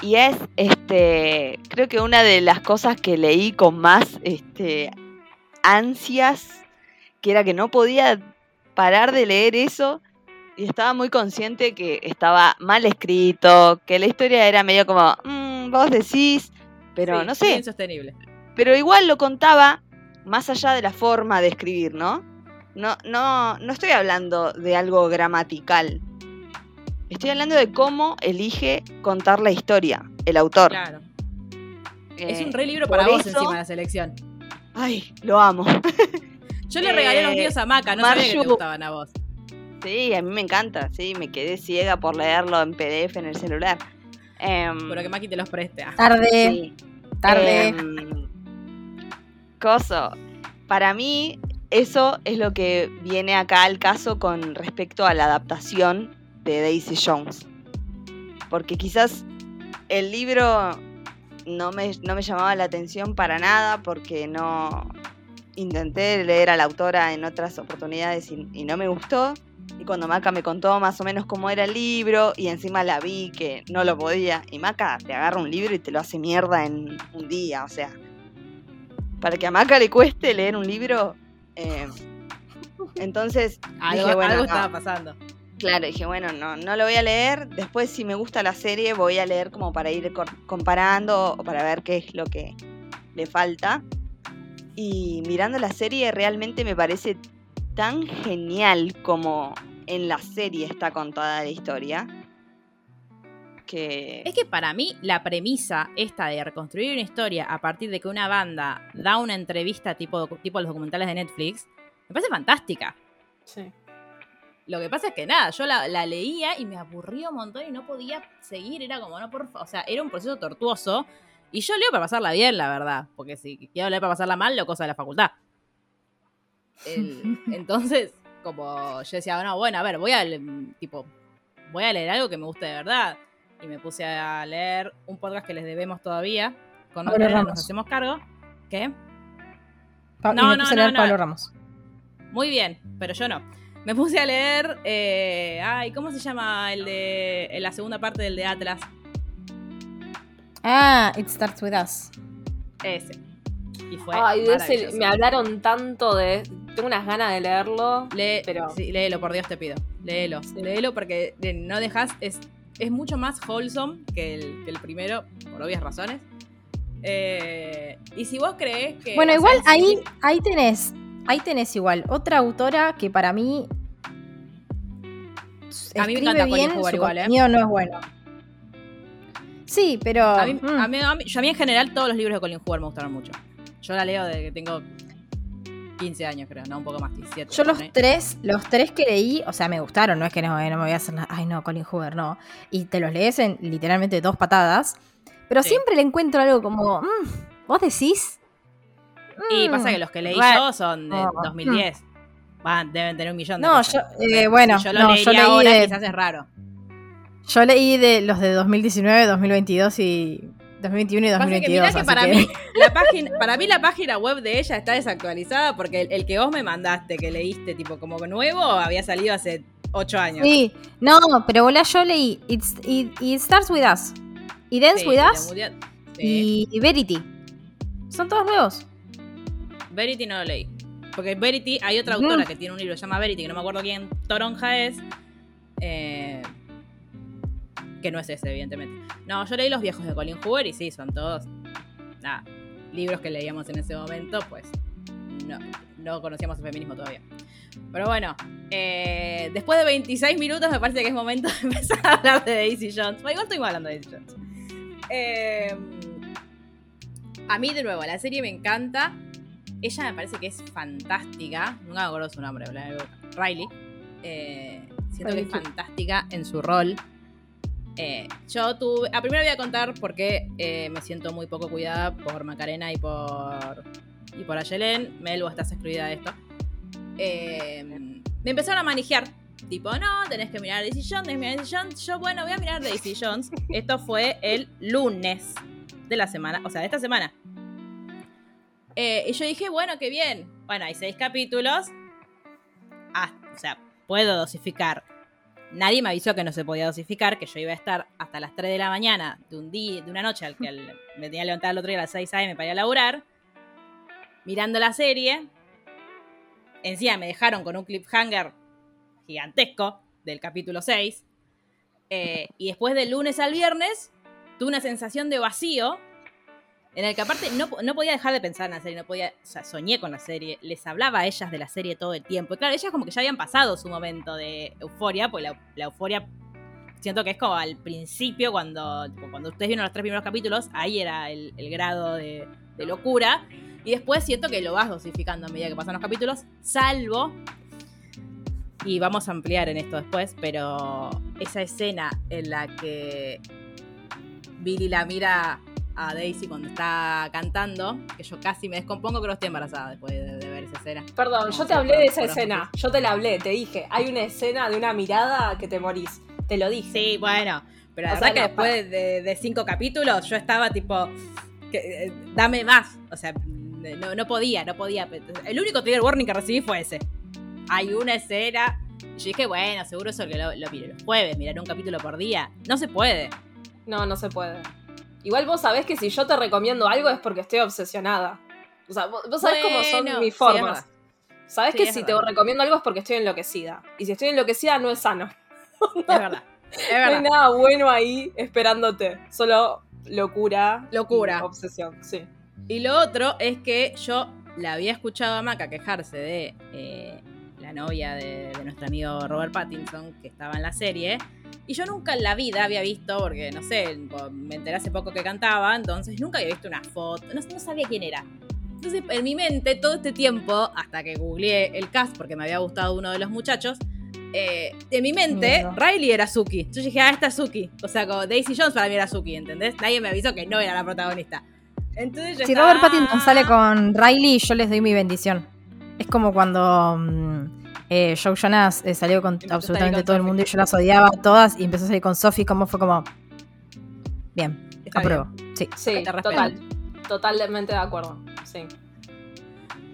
Y es, este, creo que una de las cosas que leí con más, este, ansias, que era que no podía parar de leer eso y estaba muy consciente que estaba mal escrito, que la historia era medio como, "Mm, vos decís, pero Sí, no sé, Insostenible. pero igual lo contaba más allá de la forma de escribir, ¿no? No, no, no estoy hablando de algo gramatical. Estoy hablando de cómo elige contar la historia, el autor. Claro. es Eh, un re libro para vos eso- encima de la selección. Ay, lo amo. Yo le regalé a los Eh, míos a Maca, no sabía que te Marju- gustaban a vos. Sí, a mí me encanta, sí, me quedé ciega por leerlo en PDF en el celular. Em, Pero que Maki te los preste. Ah, tarde, sí. tarde. Em, coso. Para mí, eso es lo que viene acá al caso con respecto a la adaptación de Daisy Jones. Porque quizás el libro no me, no me llamaba la atención para nada porque no intenté leer a la autora en otras oportunidades y, y no me gustó. Y cuando Maca me contó más o menos cómo era el libro y encima la vi que no lo podía. Y Maca te agarra un libro y te lo hace mierda en un día. O sea, para que a Maca le cueste leer un libro. Eh, entonces, algo dije, bueno, algo no. estaba pasando. Claro, dije, bueno, no, no lo voy a leer. Después, si me gusta la serie, voy a leer como para ir comparando o para ver qué es lo que le falta. Y mirando la serie, realmente me parece tan genial como en la serie está contada la historia. Que. Es que para mí la premisa esta de reconstruir una historia a partir de que una banda da una entrevista tipo, tipo los documentales de Netflix, me parece fantástica. Sí. Lo que pasa es que nada, yo la, la leía y me aburría un montón y no podía seguir. Era como, no, por fa- O sea, era un proceso tortuoso. Y yo leo para pasarla bien, la verdad. Porque si quiero leer para pasarla mal, lo cosa de la facultad. El- entonces, como yo decía, no, bueno, a ver, voy a, tipo, voy a leer algo que me guste de verdad. Y me puse a leer un podcast que les debemos todavía. Con Pablo Ramos. nos hacemos cargo. ¿Qué? Pa- y no, me no, puse a no, leer no. Pablo Ramos. Muy bien, pero yo no. Me puse a leer. eh, ay, ¿cómo se llama el de. en la segunda parte del de Atlas? Ah, It Starts With Us. Ese. Y fue. Ay, de ese me hablaron tanto de. Tengo unas ganas de leerlo. Lee, pero- sí, léelo, por Dios te pido. Léelo. Sí. Léelo porque no dejas. Es, es mucho más wholesome que el, que el primero, por obvias razones. Eh, y si vos crees que. Bueno, igual sea, ahí, sí, ahí tenés, ahí tenés igual otra autora que para mí A mí me encanta Colin bien, su igual, ¿eh? no es bueno. Sí, pero A mí, mm, a mí- a mí- yo a mí en general todos los libros de Colin Hoover me gustaron mucho. Yo la leo desde que tengo 15 años, creo, no un poco más, 17. yo los tres, los tres que leí, o sea, me gustaron, no es que no, eh, no me voy a hacer nada, ay no, Colin Hoover, no. Y te los lees en literalmente dos patadas, pero Sí. siempre le encuentro algo como, mm, ¿vos decís? Y Mm, pasa que los que leí yo son de no. 2010. Van, deben tener un millón de No, cosas. yo, eh, bueno, Si yo lo no, leería yo leí ahora, de- quizás es raro. Yo leí de los de 2019, 2022 y 2021 y Pasa que 2022. mirá que así para que- mí, la página, para mí la página web de ella está desactualizada porque el, el que vos me mandaste, que leíste tipo como nuevo, había salido hace 8 años. Sí, no, pero bola, yo leí It's- It, It Starts With Us y Dance Sí, With Us sí. y, Verity. Son todos nuevos. Verity no lo leí. Porque Verity, hay otra autora que tiene un libro que se llama Verity, que no me acuerdo quién Toronja es. eh, que no es ese, evidentemente. No, yo leí los viejos de Colin Hoover y sí, son todos. Nada, libros que leíamos en ese momento, pues no, no conocíamos el feminismo todavía. Pero bueno, eh, después de 26 minutos me parece que es momento de empezar a hablar de Daisy Jones. Bueno, igual estuvimos hablando de Daisy Jones. Eh, a mí, de nuevo, la serie me encanta. Ella me parece que es fantástica. Nunca me acuerdo su nombre, Riley. Eh, siento que es fantástica en su rol. Eh, yo tuve. A primero voy a contar por qué eh, me siento muy poco cuidada por Macarena y por. y por Ayelen. Mel, vos estás excluida de esto. Eh, me empezaron a manejar. Tipo, no, tenés que mirar Daisy Jones, tenés que mirar Daisy Jones. Yo, bueno, voy a mirar Daisy Jones. Esto fue el lunes de la semana, o sea, de esta semana. Eh, y yo dije, bueno, qué bien. Bueno, hay seis capítulos. Ah, o sea, puedo dosificar. Nadie me avisó que no se podía dosificar, que yo iba a estar hasta las 3 de la mañana de un día, de una noche al que me tenía que levantar el otro día a las 6 a.m. para ir a laburar, mirando la serie. Encima me dejaron con un cliffhanger gigantesco del capítulo 6. Eh, y después del lunes al viernes, tuve una sensación de vacío en el que aparte no, no podía dejar de pensar en la serie, no podía, o sea, soñé con la serie, les hablaba a ellas de la serie todo el tiempo. Y claro, ellas como que ya habían pasado su momento de euforia, pues la, euforia siento que es como al principio, cuando, cuando ustedes vieron los tres primeros capítulos, ahí era el, el grado de, de locura. Y después siento que lo vas dosificando a medida que pasan los capítulos, salvo y vamos a ampliar en esto después, pero esa escena en la que Billy la mira a Daisy cuando está cantando, que yo casi me descompongo, creo que estoy embarazada después de, de ver esa escena. Perdón, No, yo te hablé de esa escena. Yo te la hablé, te dije. Hay una escena de una mirada que te morís. Te lo dije. Sí, bueno, pero la O verdad sea, que no, después de, de cinco capítulos yo estaba tipo, que, eh, dame más, o sea, no, no podía, no podía. El único trigger warning que recibí fue ese. Hay una escena, yo dije, bueno, seguro eso que lo, lo los jueves, mirar un capítulo por día. No se puede. No, no se puede. Igual vos sabés que si yo te recomiendo algo es porque estoy obsesionada. O sea, vos, vos sabés cómo son mis sí, formas. verdad. sabés Sí, que si verdad. te recomiendo algo es porque estoy enloquecida. Y si estoy enloquecida no es sano. Es verdad. Es No hay verdad. nada bueno ahí esperándote. Solo locura. Locura. y obsesión, sí. Y lo otro es que yo la había escuchado a Maca quejarse de eh, la novia de, de nuestro amigo Robert Pattinson, que estaba en la serie. Y yo nunca en la vida había visto, porque no sé, me enteré hace poco que cantaba, entonces nunca había visto una foto, no, no sabía quién era. Entonces, en mi mente, todo este tiempo, hasta que googleé el cast, porque me había gustado uno de los muchachos, eh, en mi mente. Riley era Suki. Yo dije, ah, esta es Suki. O sea, como Daisy Jones para mí era Suki, ¿entendés? Nadie me avisó que no era la protagonista. Entonces yo Si estaba, Robert Pattinson sale con Riley, yo les doy mi bendición. Es como cuando mm, eh, Joe Jonas eh, salió con Empezó absolutamente con todo el mundo y yo las odiaba a todas y empezó a salir con Sophie, como fue como... Bien, Está apruebo. Sí. Sí, Te respeto. total. Totalmente de acuerdo. Sí.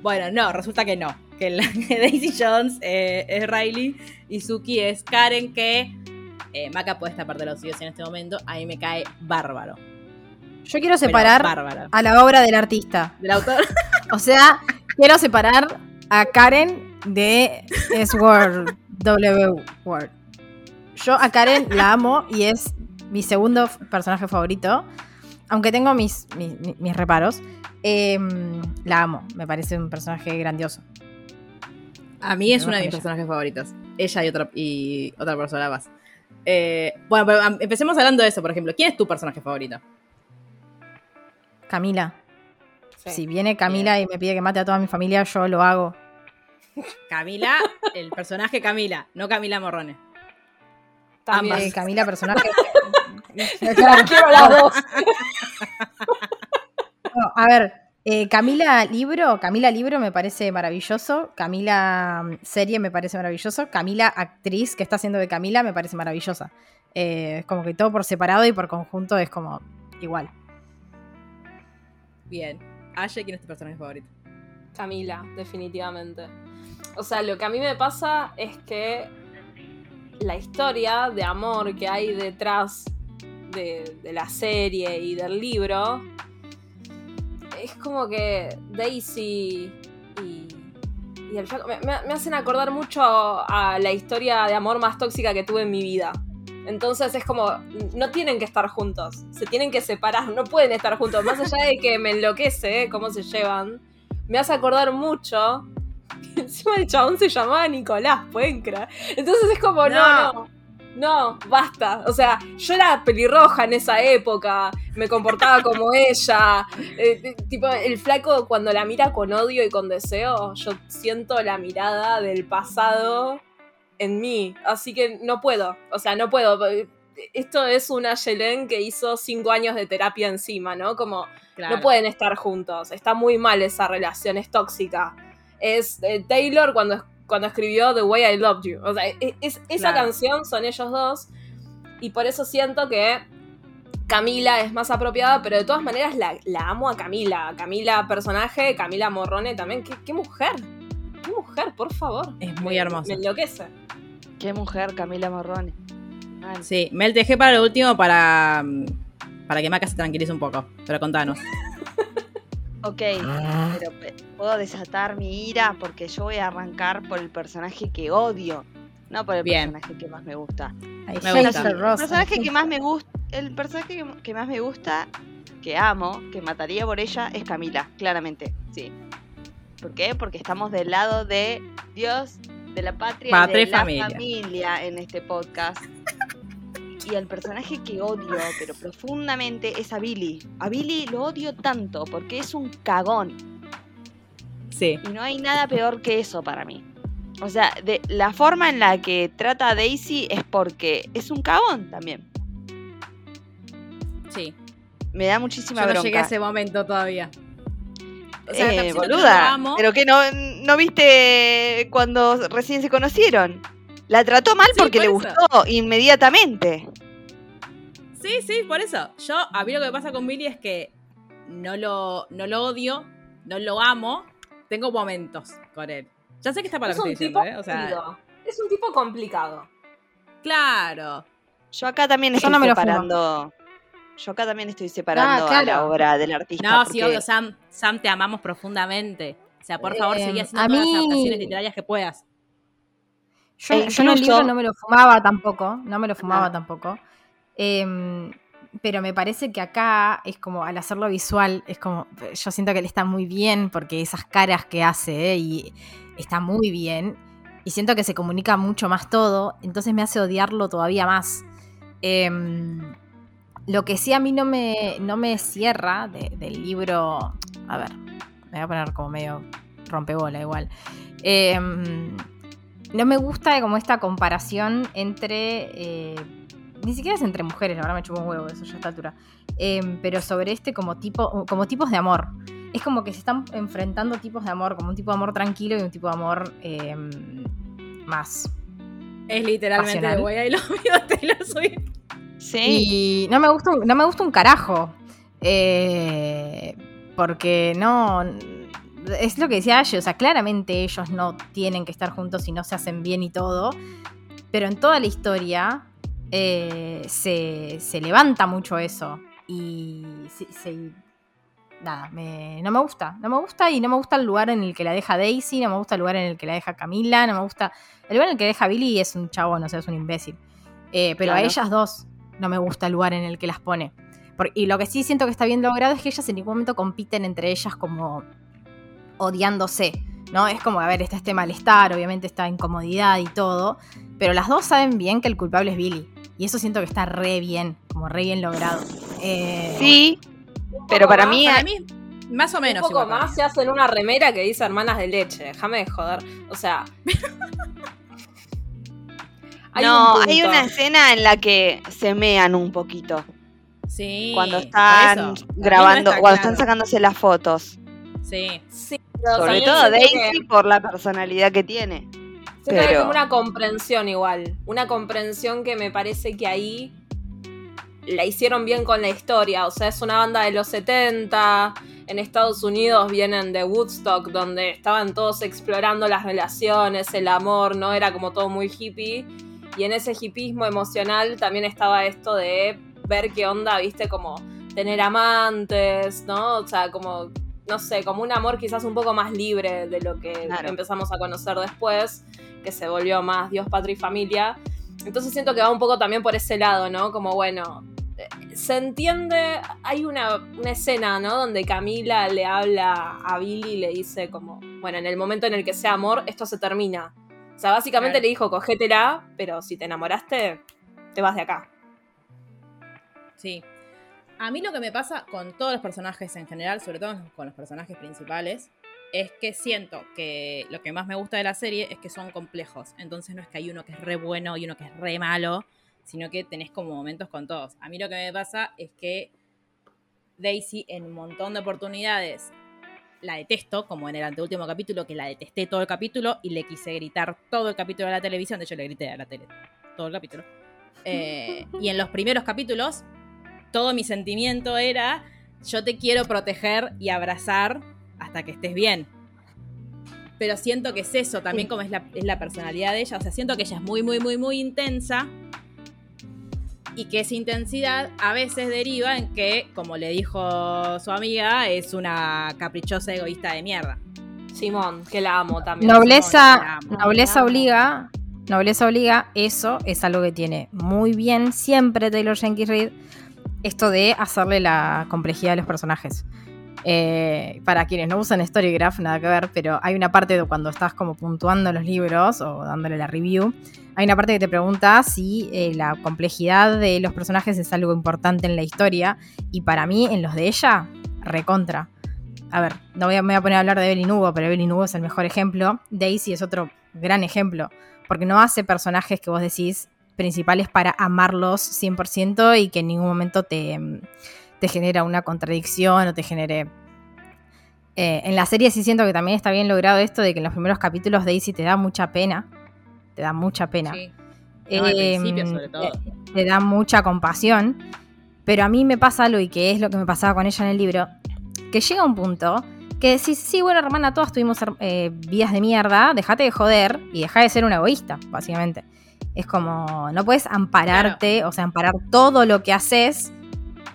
Bueno, no, resulta que no. que, la, que Daisy Jones eh, es Riley y Suki es Karen, que eh, Maca puede estar parte de los suyos en este momento. A mí me cae bárbaro. Yo quiero separar bárbaro. a la obra del artista. Del autor. O sea, quiero separar a Karen de S-Word, W Word. Yo a Karen la amo y es mi segundo personaje favorito. Aunque tengo mis, mis, reparos. em, la amo. Me parece un personaje grandioso. A mí es una de mis ella. personajes favoritos. Ella y otra, y otra persona más. Eh, bueno, pero empecemos hablando de eso, por ejemplo. ¿Quién es tu personaje favorito? Camila. Sí. Si viene Camila y me pide que mate a toda mi familia, yo lo hago. Camila, el personaje Camila, no Camila Morrone. También. ambas. Camila, personaje. Las quiero las dos. No, a ver, eh, Camila Libro, Camila Libro me parece maravilloso, Camila mm, serie me parece maravilloso, Camila actriz que está haciendo de Camila me parece maravillosa. Eh, es como que todo por separado y por conjunto es como igual. Bien. Ashe, ¿quién es tu personaje favorito? Camila, definitivamente. O sea, lo que a mí me pasa es que la historia de amor que hay detrás de, la serie y del libro es como que Daisy y, el me- me hacen acordar mucho a la historia de amor más tóxica que tuve en mi vida. Entonces es como, no tienen que estar juntos, se tienen que separar, no pueden estar juntos. Más allá de que me enloquece cómo se llevan, me hace acordar mucho. Encima el chabón se llamaba Nicolás, pueden creer. Entonces es como, no, no, no, basta. O sea, yo era pelirroja en esa época, me comportaba como ella. Eh, eh, tipo, el flaco cuando la mira con odio y con deseo, yo siento la mirada del pasado en mí. Así que no puedo, o sea, no puedo. Esto es una Yelén que hizo cinco años de terapia encima, ¿no? Como Claro. no pueden estar juntos. Está muy mal esa relación, es tóxica. Es eh, Taylor cuando, cuando escribió The Way I Loved You. O sea, es, es- esa Claro. canción son ellos dos. Y por eso siento que Camila es más apropiada, pero de todas maneras la, la amo a Camila. Camila personaje, Camila Morrone también. ¿Qué, qué mujer? ¿Qué mujer, por favor? Es muy Me- hermosa. Me enloquece. Qué mujer, Camila Morrone. Sí, Mel, te dejé para lo último para, mm, para que Maca se tranquilice un poco. Pero contanos. Ok, pero pe- puedo desatar mi ira porque yo voy a arrancar por el personaje que odio, no por el Bien. personaje que más me gusta. Ay, Me gusta. El Rosa. personaje que más me gusta, el personaje que, que más me gusta, que amo, que mataría por ella, es Camila, claramente, sí. ¿Por qué? Porque estamos del lado de Dios, de la patria, y de y la familia. familia en este podcast. Y el personaje que odio, pero profundamente, es a Billy. A Billy lo odio tanto porque es un cagón. Sí. Y no hay nada peor que eso para mí. O sea, de la forma en la que trata a Daisy es porque es un cagón también. Sí. Me da muchísima Yo no bronca. llegué a ese momento todavía. O sea, Eh, que amo. pero que no, no viste cuando recién se conocieron. La trató mal Sí, porque le eso. gustó inmediatamente. Sí, sí, por eso. Yo, a mí lo que me pasa con Billy es que no lo, no lo odio, no lo amo. Tengo momentos con él. Ya sé que está para es lo que un estoy tipo diciendo, ¿eh? O sea, jodido. Es un tipo complicado. claro. Yo acá también Yo estoy no me lo fumo. separando. Yo acá también estoy separando a la obra del artista. No, porque sí, obvio, Sam, Sam, te amamos profundamente. O sea, por favor, Eh, seguí haciendo a todas mí- las adaptaciones literarias que puedas. Yo, E yo en el libro no me lo fumaba tampoco, no me lo fumaba Ah. tampoco. Em, pero me parece que acá es como, al hacerlo visual, es como, yo siento que él está muy bien porque esas caras que hace, eh, y está muy bien. Y siento que se comunica mucho más todo, entonces me hace odiarlo todavía más. Em, lo que sí a mí no me, no me cierra de- del libro, a ver, me voy a poner como medio rompebola igual. Em, no me gusta como esta comparación entre. eh, ni siquiera es entre mujeres, la verdad me chupo un huevo eso ya a esta altura. Em, pero sobre este como tipo. como tipos de amor. Es como que se están enfrentando tipos de amor, como un tipo de amor tranquilo y un tipo de amor em, más. Es literalmente de Way I Love You de Taylor Swift. Sí. Y no me gusta un, no me gusta un carajo. Eh, porque no. Es lo que decía Aye, o sea, claramente ellos no tienen que estar juntos y no se hacen bien y todo, pero en toda la historia eh, se, se levanta mucho eso y se, se- nada, me- no me gusta, no me gusta y no me gusta el lugar en el que la deja Daisy, no me gusta el lugar en el que la deja Camila, no me gusta, el lugar en el que deja Billy es un chabón, o sea, es un imbécil, Eh, pero a ellas dos no me gusta el lugar en el que las pone. Por- y lo que sí siento que está bien logrado es que ellas en ningún momento compiten entre ellas como odiándose, ¿no? Es como, a ver, está este malestar, obviamente esta incomodidad y todo, pero las dos saben bien que el culpable es Billy. Y eso siento que está re bien, como re bien logrado. Eh, Sí, pero para más, mí Para mí, más o menos. un poco igual más se hacen una remera que dice hermanas de leche. Déjame de joder. O sea. hay no, un hay una escena en la que se mean un poquito. Sí. Cuando están no grabando, está cuando claro. están sacándose las fotos. Sí. Sí, pero Sobre todo Daisy que- por la personalidad que tiene. Siento que hay Pero- como una comprensión igual. Una comprensión que me parece que ahí la hicieron bien con la historia. O sea, es una banda de los 70. En Estados Unidos vienen de Woodstock, donde estaban todos explorando las relaciones, el amor, ¿no? Era como todo muy hippie. Y en ese hippismo emocional también estaba esto de ver qué onda, viste, como tener amantes, ¿no? O sea, como, no sé, como un amor quizás un poco más libre de lo que Claro. empezamos a conocer después, que se volvió más Dios, patria y familia. Entonces siento que va un poco también por ese lado, ¿no? Como, bueno, eh, se entiende, hay una, una escena, ¿no? Donde Camila le habla a Billy y le dice como, bueno, en el momento en el que sea amor, esto se termina. O sea, básicamente Claro. le dijo, cogétela, pero si te enamoraste, te vas de acá. Sí. A mí lo que me pasa con todos los personajes en general, sobre todo con los personajes principales, es que siento que lo que más me gusta de la serie es que son complejos. Entonces no es que hay uno que es re bueno y uno que es re malo, sino que tenés como momentos con todos. A mí lo que me pasa es que Daisy en un montón de oportunidades la detesto, como en el anteúltimo capítulo, que la detesté todo el capítulo y le quise gritar todo el capítulo a la televisión. De hecho, le grité a la tele todo el capítulo. Eh, y en los primeros capítulos, todo mi sentimiento era: yo te quiero proteger y abrazar hasta que estés bien. Pero siento que es eso también, como es la, es la personalidad de ella. O sea, siento que ella es muy, muy, muy, muy intensa. Y que esa intensidad a veces deriva en que, como le dijo su amiga, es una caprichosa egoísta de mierda. Simón, que la amo también. Nobleza, Simón, nobleza obliga, nobleza obliga, eso es algo que tiene muy bien siempre Taylor Jenkins Reid, esto de hacerle la complejidad a los personajes. Eh, para quienes no usan Storygraph, nada que ver, pero hay una parte de cuando estás como puntuando los libros o dándole la review, hay una parte que te pregunta si eh, la complejidad de los personajes es algo importante en la historia, y para mí, en los de ella, recontra. A ver, no voy a, me voy a poner a hablar de Evelyn Hugo, pero Evelyn Hugo es el mejor ejemplo. Daisy es otro gran ejemplo, porque no hace personajes que vos decís principales para amarlos 100% y que en ningún momento te, mm, te genera una contradicción o te genere... Eh, en la serie sí siento que también está bien logrado esto de que en los primeros capítulos Daisy te da mucha pena, te da mucha pena. Sí. No, Eh, principio, sobre todo. te- te da mucha compasión. Pero a mí me pasa algo y que es lo que me pasaba con ella en el libro, que llega un punto que decís, sí, bueno, hermana, todas tuvimos eh, vidas de mierda, dejate de joder y deja de ser una egoísta, básicamente. Es como, no puedes ampararte, o sea, amparar todo lo que haces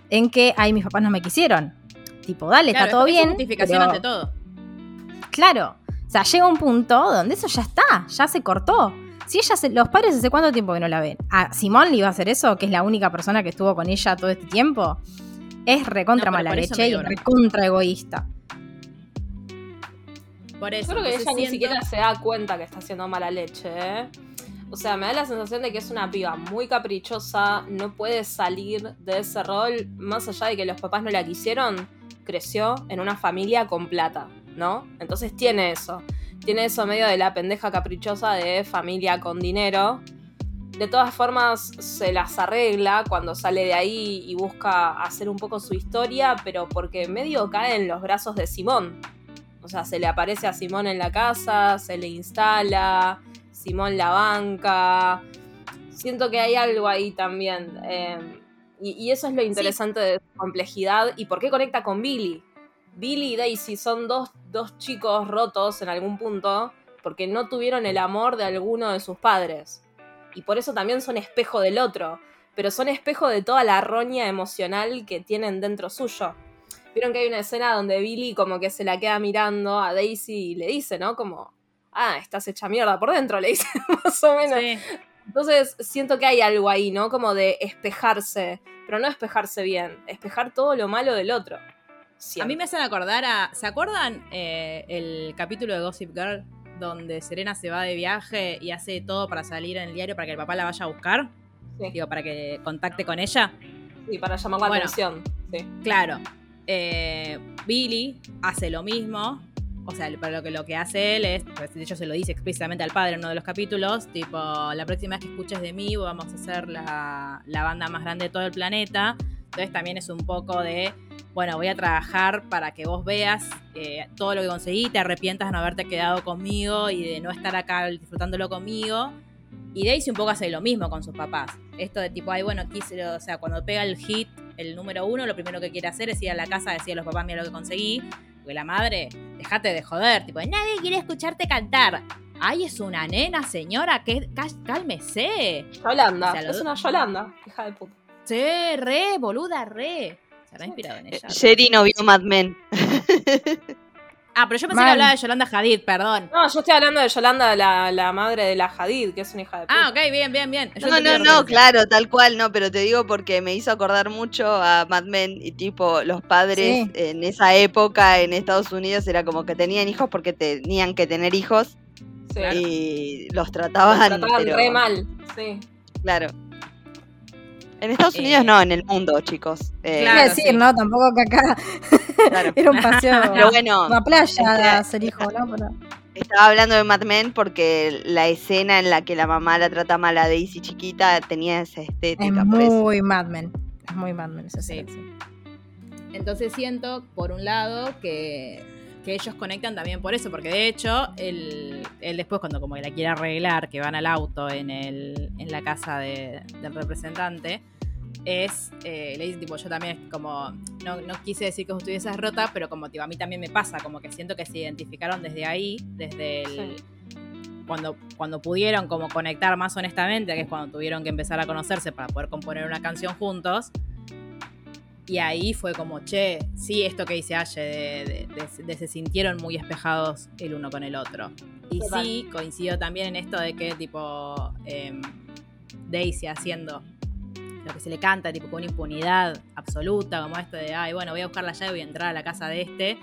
en que, ay, mis papás no me quisieron. Tipo, dale, Claro, está todo es bien. justificación pero- ante todo. Claro. O sea, llega un punto donde eso ya está, ya se cortó. Si ella se- los padres hace cuánto tiempo que no la ven. A Simón le iba a hacer eso, que es la única persona que estuvo con ella todo este tiempo. Es recontra No, mala leche y recontra egoísta. Por eso. Yo creo que ella ni siquiera se da cuenta que está haciendo mala leche, ¿eh? O sea, me da la sensación de que es una piba muy caprichosa, no puede salir de ese rol, más allá de que los papás no la quisieron, creció en una familia con plata, ¿no? Entonces tiene eso. Tiene eso medio de la pendeja caprichosa de familia con dinero. De todas formas, se las arregla cuando sale de ahí y busca hacer un poco su historia, pero porque medio cae en los brazos de Simón. O sea, se le aparece a Simón en la casa, se le instala, Simón la banca. Siento que hay algo ahí también. eh, y, y eso es lo interesante de su complejidad y por qué conecta con Billy. Billy y Daisy son dos, dos chicos rotos en algún punto porque no tuvieron el amor de alguno de sus padres. Y por eso también son espejo del otro, pero son espejo de toda la roña emocional que tienen dentro suyo. Vieron que hay una escena donde Billy como que se la queda mirando a Daisy y le dice, ¿no? Como, ah, estás hecha mierda por dentro, le dice más o menos. Sí. Entonces siento que hay algo ahí, ¿no? Como de espejarse, pero no espejarse bien, espejar todo lo malo del otro. A mí me hacen acordar a. ¿Se acuerdan eh, el capítulo de Gossip Girl donde Serena se va de viaje y hace todo para salir en el diario para que el papá la vaya a buscar? Sí. Digo, para que contacte con ella. Sí, para llamar la Bueno. atención. Sí. Claro. Eh, Billy hace lo mismo. O sea, pero lo que, lo que hace él es, pues, de hecho se lo dice explícitamente al padre en uno de los capítulos, tipo, la próxima vez que escuches de mí vamos a hacer la, la banda más grande de todo el planeta. Entonces también es un poco de, bueno, voy a trabajar para que vos veas eh, todo lo que conseguí, te arrepientas de no haberte quedado conmigo y de no estar acá disfrutándolo conmigo. Y Daisy un poco hace lo mismo con sus papás. Esto de tipo, ay, bueno, quise, o sea, cuando pega el hit, el número uno, lo primero que quiere hacer es ir a la casa a decirle a los papás, mira lo que conseguí. Porque la madre, déjate de joder, tipo, nadie quiere escucharte cantar. Ay, es una nena, señora, que cá- cálmese. Yolanda, O sea, lo- es una Yolanda, hija de puta. Sí, re, boluda, re. Se habrá inspirado en ella. Sherry no vio Mad Men. Ah, pero yo pensé Mal. que hablaba de Yolanda Hadid, perdón. No, yo estoy hablando de Yolanda, la, la madre de la Hadid, que es una hija de puta. Ah, ok, bien, bien, bien. Yo No, no, no, claro, tal cual, no, pero te digo porque me hizo acordar mucho a Mad Men y tipo los padres Sí. en esa época en Estados Unidos era como que tenían hijos porque tenían que tener hijos Sí. y los Los trataban, trataban pero- re mal, sí. Claro. En Estados Eh, Unidos no, en el mundo, chicos. Eh, Claro, decir, sí. ¿no? Tampoco que acá claro. era un paseo. Pero bueno, Una playa Este- ser hijo, ¿no? Pero- estaba hablando de Mad Men porque la escena en la que la mamá la trata mal a Daisy chiquita tenía esa es estética, eso. muy Mad Men. Es muy Mad Men esa Sí. serie, sí. Entonces siento, por un lado, que, que ellos conectan también por eso, porque de hecho, él, él después cuando como que la quiere arreglar, que van al auto en, el, en la casa de- del representante, es, eh, le dice tipo, yo también como, no, no quise decir que vos estuvieses rota, pero como tipo, a mí también me pasa, como que siento que se identificaron desde ahí, desde el... Cuando, cuando pudieron como conectar más honestamente, que es cuando tuvieron que empezar a conocerse para poder componer una canción juntos, y ahí fue como, che, sí, esto que dice Aye, de, de- de- de se sintieron muy espejados el uno con el otro. Y Total. sí, coincido también en esto de que, tipo, em, Daisy haciendo lo que se le canta, tipo, con una impunidad absoluta, como esto de, ay, bueno, voy a buscar la llave y voy a entrar a la casa de este.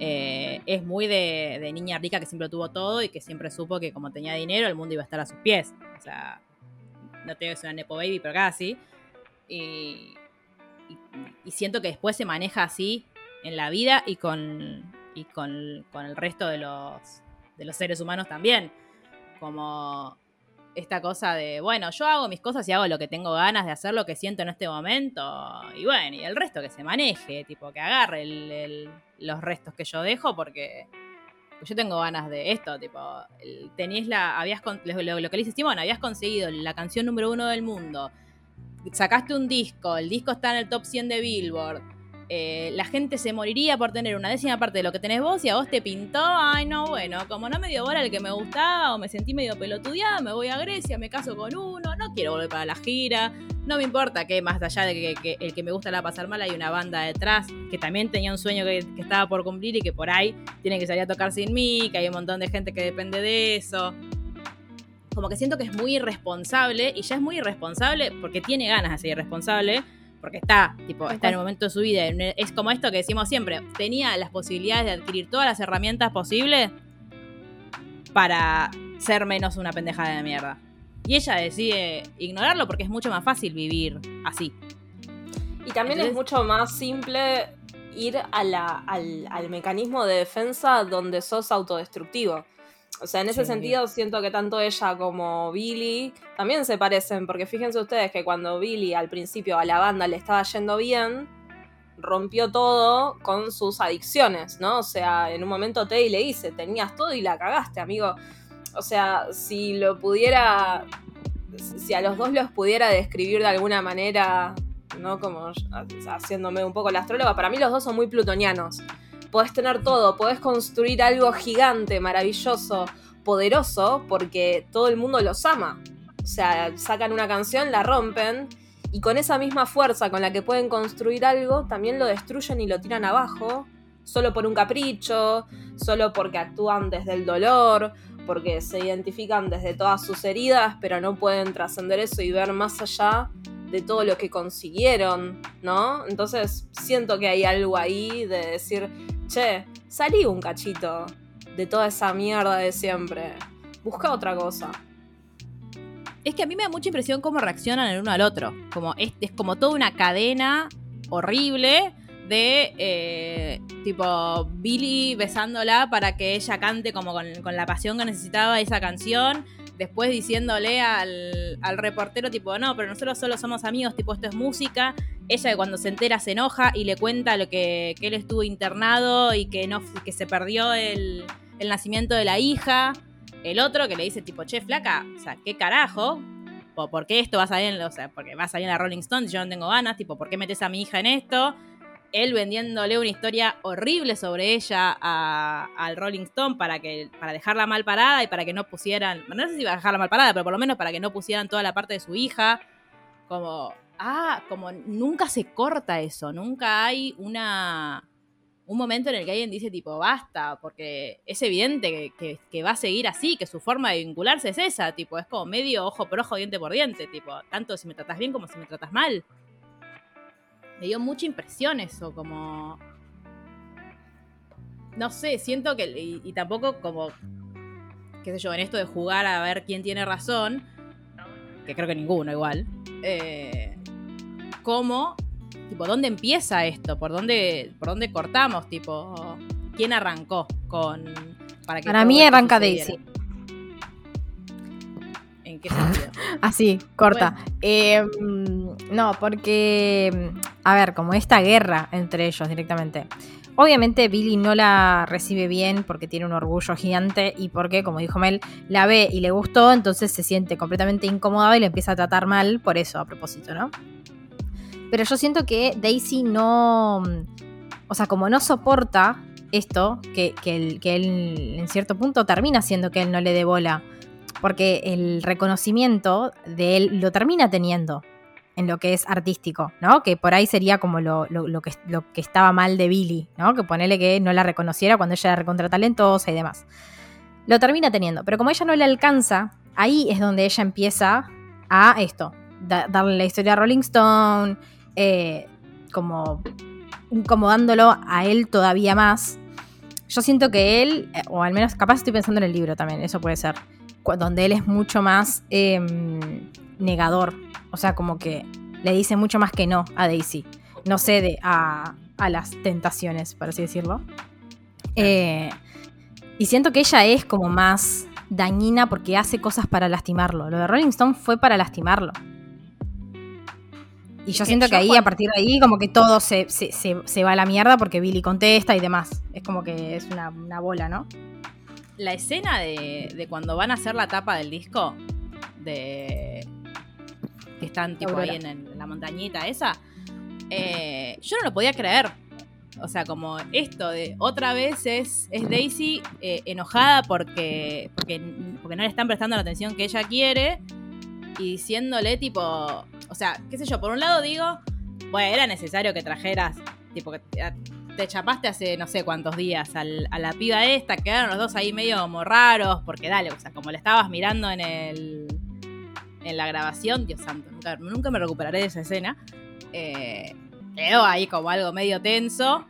eh, es muy de, de niña rica que siempre tuvo todo y que siempre supo que como tenía dinero, el mundo iba a estar a sus pies. O sea, no te digo que es una Nepo Baby, pero casi. Y, y, siento que después se maneja así en la vida y con, y con, con el resto de los, de los seres humanos también. Como esta cosa de, bueno, yo hago mis cosas y hago lo que tengo ganas de hacer, lo que siento en este momento. Y bueno, y el resto que se maneje, tipo, que agarre los restos que yo dejo porque... porque Yo tengo ganas de esto, tipo, tenías la, habías, lo- lo que le dice Simón, habías conseguido la canción número uno del mundo, sacaste un disco, el disco está en el top 100 de Billboard, eh, la gente se moriría por tener una décima parte de lo que tenés vos y a vos te pintó, ay no, bueno, como no me dio bola el que me gustaba o me sentí medio pelotudeada, me voy a Grecia, me caso con uno, no quiero volver para la gira, no me importa que más allá de que, el que me gusta la pasar mal hay una banda detrás que también tenía un sueño que, estaba por cumplir y que por ahí tienen que salir a tocar sin mí, que hay un montón de gente que depende de eso como que siento que es muy irresponsable y ya es muy irresponsable porque tiene ganas de ser irresponsable porque está, tipo, está en el momento de su vida. Es como esto que decimos siempre, tenía las posibilidades de adquirir todas las herramientas posibles para ser menos una pendejada de mierda. Y ella decide ignorarlo porque es mucho más fácil vivir así. Y también Entonces- es mucho más simple ir a la- al, al mecanismo de defensa donde sos autodestructivo. O sea, en ese Sí. sentido siento que tanto ella como Billy también se parecen, porque fíjense ustedes que cuando Billy al principio a la banda le estaba yendo bien, rompió todo con sus adicciones, ¿no? O sea, en un momento Teddy le dice, tenías todo y la cagaste, amigo. O sea, si lo pudiera, si a los dos los pudiera describir de alguna manera, ¿no? Como haciéndome un poco la astróloga, para mí los dos son muy plutonianos. Podés tener todo, podés construir algo gigante, maravilloso, poderoso, porque todo el mundo los ama. O sea, sacan una canción, la rompen, y con esa misma fuerza con la que pueden construir algo, también lo destruyen y lo tiran abajo, solo por un capricho, solo porque actúan desde el dolor, porque se identifican desde todas sus heridas, pero no pueden trascender eso y ver más allá de todo lo que consiguieron, ¿no? Entonces siento que hay algo ahí de decir, che, salí un cachito de toda esa mierda de siempre. Busca otra cosa. Es que a mí me da mucha impresión cómo reaccionan el uno al otro. Como es, es como toda una cadena horrible de eh, tipo Billy besándola para que ella cante como con, con, la pasión que necesitaba esa canción. Después diciéndole al, al, reportero tipo, no, pero nosotros solo somos amigos, tipo, esto es música. Ella cuando se entera se enoja y le cuenta lo que, que él estuvo internado y que, no, que se perdió el, el nacimiento de la hija. El otro que le dice tipo, che, flaca, o sea, ¿qué carajo? ¿O ¿Por qué esto va a salir en, o sea, porque va a salir en la Rolling Stone y yo no tengo ganas? Tipo, ¿por qué metes a mi hija en esto? Él vendiéndole una historia horrible sobre ella a, al Rolling Stone para, que, para dejarla mal parada y para que no pusieran, no sé si iba a dejarla mal parada, pero por lo menos para que no pusieran toda la parte de su hija. Como, ah, como nunca se corta eso, nunca hay una un momento en el que alguien dice tipo basta, porque es evidente que, que, que, va a seguir así, que su forma de vincularse es esa, tipo, es como medio ojo por ojo, diente por diente, tipo, tanto si me tratas bien como si me tratas mal me dio mucha impresión eso, como... No sé, siento que... Y, y, tampoco como... qué sé yo, en esto de jugar a ver quién tiene razón, que creo que ninguno igual, eh, ¿cómo? Tipo, ¿dónde empieza esto? ¿Por dónde, por dónde cortamos? Tipo, ¿quién arrancó con... Para, que para mí arranca Daisy. ¿En qué sentido? Así, corta. Bueno. Eh, no, porque, a ver, como esta guerra entre ellos directamente. Obviamente Billy no la recibe bien porque tiene un orgullo gigante y porque, como dijo Mel, la ve y le gustó, entonces se siente completamente incómoda y le empieza a tratar mal por eso, a propósito, ¿no? Pero yo siento que Daisy no... O sea, como no soporta esto, que, que, él, que él en cierto punto termina siendo que él no le dé bola porque el reconocimiento de él lo termina teniendo en lo que es artístico, ¿no? Que por ahí sería como lo, que, estaba mal de Billy, ¿no? Que ponele que no la reconociera cuando ella era recontra talentosa y demás. Lo termina teniendo, pero como ella no le alcanza, ahí es donde ella empieza a esto, da, darle la historia a Rolling Stone, eh, como incomodándolo a él todavía más. Yo siento que él, eh, o al menos capaz estoy pensando en el libro también, eso puede ser, donde él es mucho más eh, negador. O sea, como que le dice mucho más que no a Daisy. No cede a, a las tentaciones, por así decirlo. Eh, y siento que ella es como más dañina porque hace cosas para lastimarlo. Lo de Rolling Stone fue para lastimarlo. Y yo siento que ahí, a partir de ahí, como que todo se, se, se, se va a la mierda porque Billy contesta y demás. Es como que es una, una bola, ¿no? La escena de, de, cuando van a hacer la tapa del disco, de que están tipo ahí en, en, la montañita esa, eh, yo no lo podía creer. O sea, como esto de otra vez es, es Daisy eh, enojada porque, porque, porque no le están prestando la atención que ella quiere y diciéndole tipo, o sea, qué sé yo, por un lado digo, bueno, era necesario que trajeras, tipo, que te chapaste hace no sé cuántos días al, a la piba esta, quedaron los dos ahí medio como raros, porque dale, o sea, como le estabas mirando en el en la grabación, Dios santo, nunca, nunca me recuperaré de esa escena. Eh, quedó ahí como algo medio tenso.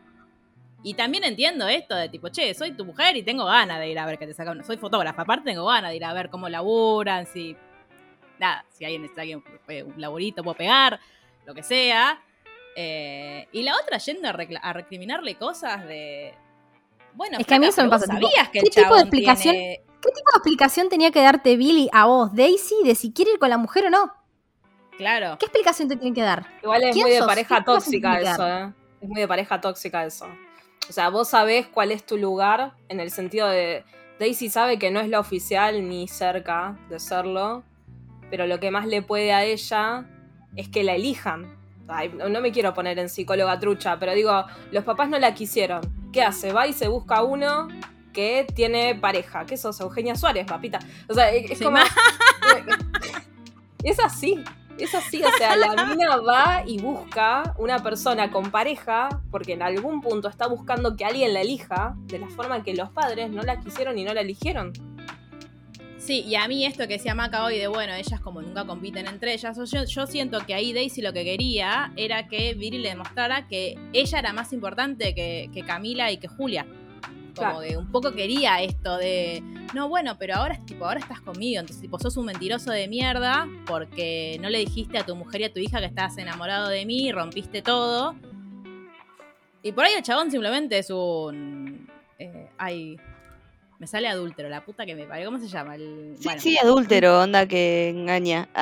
Y también entiendo esto de tipo, che, soy tu mujer y tengo ganas de ir a ver que te sacan. Soy fotógrafa, aparte tengo ganas de ir a ver cómo laburan, si. Nada, si alguien está aquí un laburito, puedo pegar, lo que sea. Eh, y la otra yendo a, a, recriminarle cosas de. Bueno, es que a mí eso me pasa. ¿Sabías que ¿Qué tipo de explicación? Tiene... ¿Qué tipo de explicación tenía que darte Billy a vos, Daisy, de si quiere ir con la mujer o no? Claro. ¿Qué explicación te tiene que dar? Igual es muy de sos? pareja tóxica eso, ¿eh? Es muy de pareja tóxica eso. O sea, vos sabés cuál es tu lugar en el sentido de. Daisy sabe que no es la oficial ni cerca de serlo, pero lo que más le puede a ella es que la elijan. Ay, no me quiero poner en psicóloga trucha, pero digo, los papás no la quisieron. ¿qué hace? Va y se busca uno que tiene pareja. ¿Qué sos? Eugenia Suárez, papita. O sea, es Sí, como. es así. Es así, o sea, la mina va y busca una persona con pareja porque en algún punto está buscando que alguien la elija de la forma que los padres no la quisieron y no la eligieron. Sí, y a mí esto que decía Maca hoy de, bueno, ellas como nunca compiten entre ellas, yo, yo siento que ahí Daisy lo que quería era que Viri le demostrara que ella era más importante que, que Camila y que Julia. Como Claro. que un poco quería esto de, no, bueno, pero ahora, tipo, ahora estás conmigo, entonces tipo, sos un mentiroso de mierda porque no le dijiste a tu mujer y a tu hija que estabas enamorado de mí, rompiste todo. Y por ahí el chabón simplemente es un... eh, ay, me sale adúltero, la puta que me parió. ¿Cómo se llama? El, Sí, bueno. sí, adúltero, onda que engaña.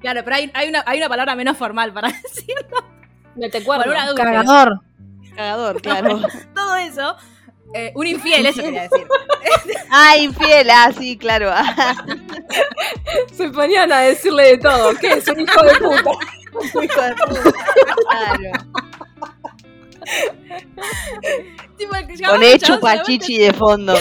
Claro, pero hay, hay, una, hay una palabra menos formal para decirlo. Mete cuerno. Bueno, un adúltero. Cagador. cagador, claro. Todo eso. eh, un infiel, eso quería decir. Ah, infiel, ah, sí, claro. Se ponían a decirle de todo. ¿Qué es? Un hijo de puta. hijo de puta. Claro. Tipo, el chupachichi de fondo.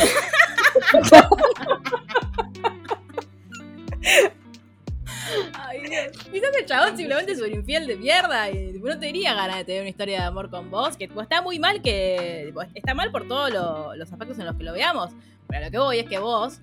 Ay, Dios. Quizás el chabón simplemente es un infiel de mierda y tipo, no tenía ganas de tener una historia de amor con vos. Que tipo, está muy mal que. tipo, está mal por todos lo- los aspectos en los que lo veamos. Pero lo que voy es que vos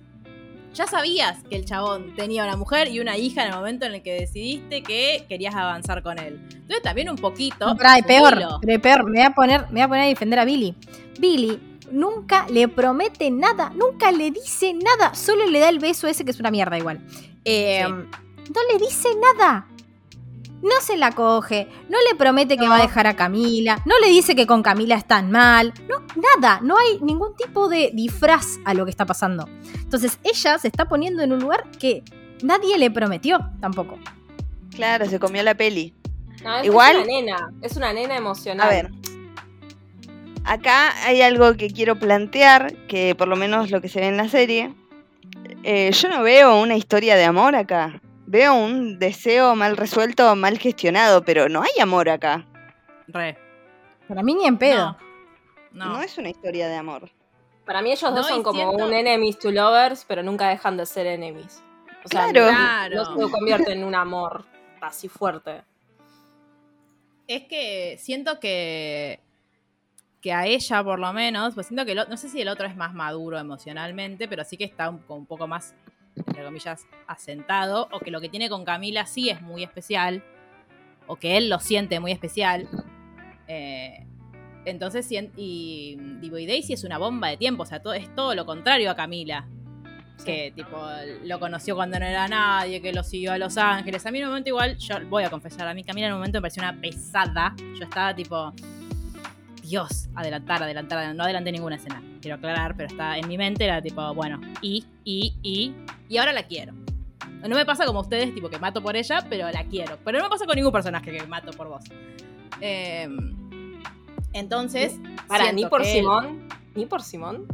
ya sabías que el chabón tenía una mujer y una hija en el momento en el que decidiste que querías avanzar con él. Entonces también un poquito. Y peor, pero peor, me voy a poner, me voy a poner a defender a Billy. Billy nunca le promete nada, nunca le dice nada, solo le da el beso ese que es una mierda igual. Eh, No le dice nada. No se la coge, no le promete que va a dejar a Camila, no le dice que con Camila están mal, no, nada, no hay ningún tipo de disfraz a lo que está pasando. Entonces ella se está poniendo en un lugar que nadie le prometió tampoco. Claro, se comió la peli. No, es, Igual- es una nena. Es una nena emocional. A ver. Acá hay algo que quiero plantear, que por lo menos lo que se ve en la serie. eh, yo no veo una historia de amor acá. Veo un deseo mal resuelto, mal gestionado, pero no hay amor acá. Re. Para mí ni en pedo. No. No, no. es una historia de amor. Para mí ellos No, dos son como siento- un enemies to lovers, pero nunca dejan de ser enemies. O sea, Claro. no- Claro. no se convierte en un amor así fuerte. Es que siento que que a ella por lo menos, pues siento que el no sé si el otro es más maduro emocionalmente, pero sí que está un, poco más entre comillas asentado o que lo que tiene con Camila sí es muy especial o que él lo siente muy especial. Eh, entonces sien- y digo, y Daisy es una bomba de tiempo, o sea, todo, es todo lo contrario a Camila. Que tipo lo conoció cuando no era nadie, que lo siguió a Los Ángeles. A mí en un momento igual, yo voy a confesar, a mí Camila en un momento me pareció una pesada. Yo estaba tipo, Dios, adelantar, adelantar, adelantar. no adelanté ninguna escena, quiero aclarar, pero está en mi mente era tipo, bueno, y, y, y, y ahora la quiero. No me pasa como ustedes, tipo que mato por ella, pero la quiero. Pero no me pasa con ningún personaje que mato por vos. Eh, entonces, Para, ni por él- Simón. Ni por Simón.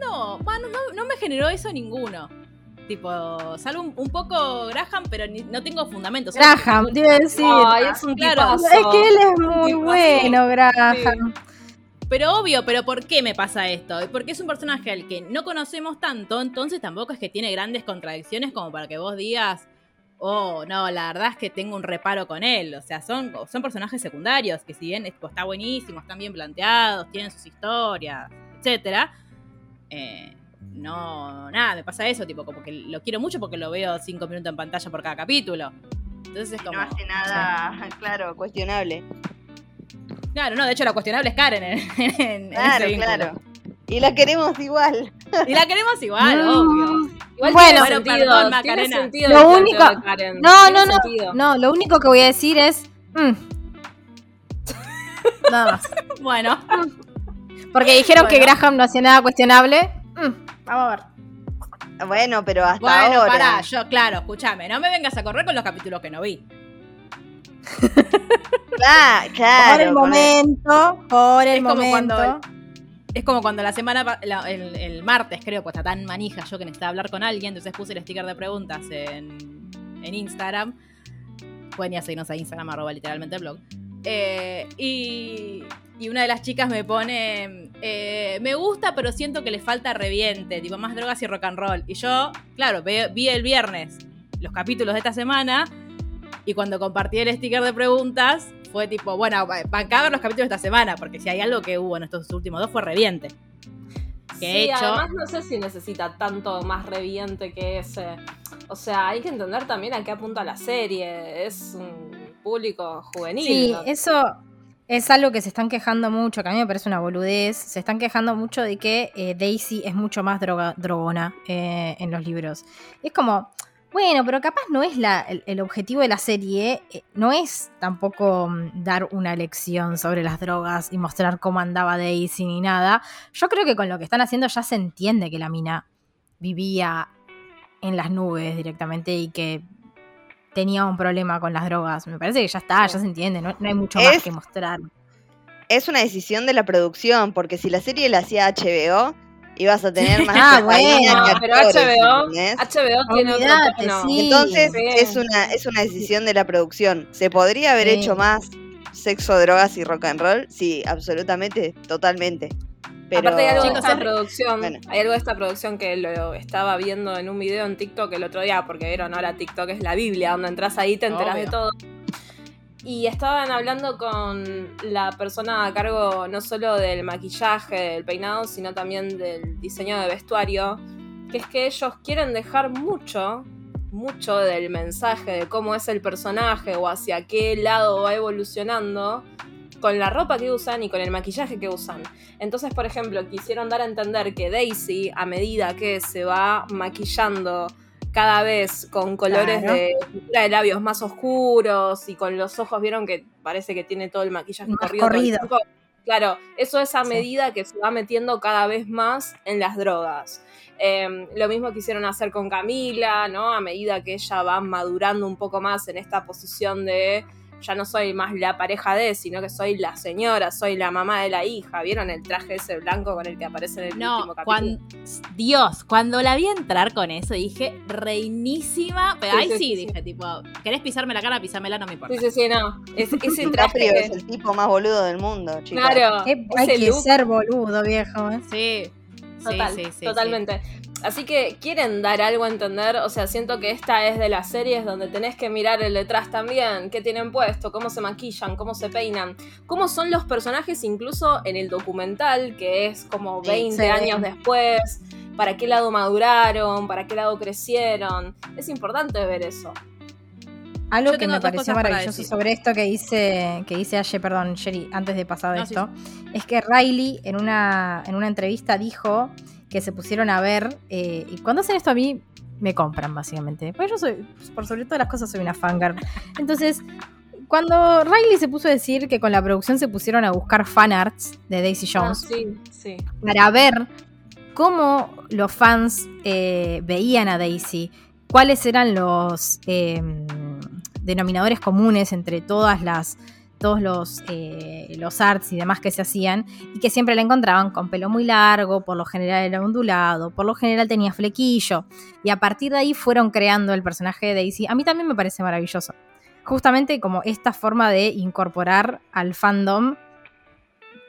No, no, no me generó eso ninguno. Tipo, salvo un, un poco Graham, pero ni- no tengo fundamentos. Graham, te iba a decir. Ay, es un Claro. tipazo. es que él es muy bueno, Graham. Pero obvio, pero ¿por qué me pasa esto? Porque es un personaje al que no conocemos tanto, entonces tampoco es que tiene grandes contradicciones como para que vos digas, oh, no, la verdad es que tengo un reparo con él. O sea, son, son personajes secundarios que si bien está buenísimo, están bien planteados, tienen sus historias, etcétera, eh, no, nada, me pasa eso, tipo, como que lo quiero mucho porque lo veo cinco minutos en pantalla por cada capítulo. Entonces es como... no hace nada, claro, cuestionable. Claro, no, de hecho la cuestionable es Karen en, en- en Claro, ese claro. Y la queremos igual. Y la queremos igual, obvio. Igual Bueno, tiene sentido, perdón, tiene Macarena. sentido Lo único- de Karen. No, Tiene no, no. sentido. No, lo único que voy a decir es. mm. Nada más. Bueno, Porque dijeron que. Graham no hacía nada cuestionable. Mm, Vamos a ver. Bueno, pero hasta bueno, ahora. pará, yo, claro, escúchame, no me vengas a correr con los capítulos que no vi. Claro, claro. por el momento, por el Es como momento. cuando- Es como cuando la semana, la- el, el martes creo, pues está tan manija yo que necesitaba hablar con alguien, entonces puse el sticker de preguntas en, en Instagram. Pueden ir a seguirnos a Instagram, arroba literalmente el blog. Eh, y, y una de las chicas me pone, eh, me gusta, pero siento que le falta reviente, tipo más drogas y rock and roll. Y yo, claro, vi el viernes los capítulos de esta semana y cuando compartí el sticker de preguntas fue tipo, bueno, va- van a ver los capítulos de esta semana, porque si hay algo que hubo en estos últimos dos fue reviente. Que Sí, he hecho- además no sé si necesita tanto más reviente que ese. O sea, hay que entender también a qué apunta la serie. Es un público juvenil. Sí, ¿no? eso es algo que se están quejando mucho, que a mí me parece una boludez. Se están quejando mucho de que eh, Daisy es mucho más droga, drogona eh, en los libros. Es como, bueno, pero capaz no es la, el, el objetivo de la serie, eh, no es tampoco mm, dar una lección sobre las drogas y mostrar cómo andaba Daisy ni nada. Yo creo que con lo que están haciendo ya se entiende que la mina vivía en las nubes directamente y que tenía un problema con las drogas. Me parece que ya está, ya se entiende, no, no hay mucho Es- más que mostrar. Es una decisión de la producción, porque si la serie la hacía HBO, ibas a tener más Ah, cocaína No, que pero actores, HBO. HBO tiene otro tono. sí. Entonces es una es una decisión de la producción. ¿Se podría haber Sí. hecho más sexo, drogas y rock and roll? Sí, absolutamente, totalmente. Pero Aparte hay algo de Chicos, esta es- producción, bueno. hay algo de esta producción que lo estaba viendo en un video en TikTok el otro día, porque vieron ahora TikTok es la Biblia, donde entras ahí te enteras Obvio. de todo. Y estaban hablando con la persona a cargo no solo del maquillaje, del peinado, sino también del diseño de vestuario, que es que ellos quieren dejar mucho, mucho del mensaje de cómo es el personaje o hacia qué lado va evolucionando con la ropa que usan y con el maquillaje que usan. Entonces, por ejemplo, quisieron dar a entender que Daisy, a medida que se va maquillando cada vez con colores Claro. de labios más oscuros y con los ojos, vieron que parece que tiene todo el maquillaje corrido. todo el? Claro, eso es a Sí. medida que se va metiendo cada vez más en las drogas. Eh, lo mismo quisieron hacer con Camila, ¿no? A medida que ella va madurando un poco más en esta posición de ya no soy más la pareja de, sino que soy la señora, soy la mamá de la hija. ¿Vieron el traje ese blanco con el que aparece en el No, último capítulo? cuando, Dios, cuando la vi entrar con eso dije, reinísima. Pero Sí, ahí sí, sí, sí, sí. dije, tipo, ¿querés pisarme la cara? Písamela, no me importa. Sí, sí, sí, no. Es, ese traje. es el tipo más boludo del mundo, chicos. Claro, hay que look. ser boludo, viejo. ¿eh? Sí. Total, sí, sí, sí, totalmente. Así que quieren dar algo a entender, o sea, siento que esta es de las series donde tenés que mirar el detrás también, qué tienen puesto, cómo se maquillan, cómo se peinan, cómo son los personajes incluso en el documental, que es como Sí, 20 sí. años después, para qué lado maduraron, para qué lado crecieron. Es importante ver eso. Algo Yo que me pareció maravilloso sobre esto que dice, que dice Aye, perdón, Sherry, antes de pasar de No, sí, esto, es que Riley en una, en una entrevista dijo que se pusieron a ver, eh, y cuando hacen esto a mí me compran básicamente, porque yo soy, por sobre todas las cosas soy una fangirl. Entonces, cuando Riley se puso a decir que con la producción se pusieron a buscar fanarts de Daisy Ah, Jones, sí, sí. para ver cómo los fans eh, veían a Daisy, cuáles eran los eh, denominadores comunes entre todas las todos los, eh, los arts y demás que se hacían y que siempre la encontraban con pelo muy largo, por lo general era ondulado, por lo general tenía flequillo y a partir de ahí fueron creando el personaje de Daisy. A mí también me parece maravilloso. Justamente como esta forma de incorporar al fandom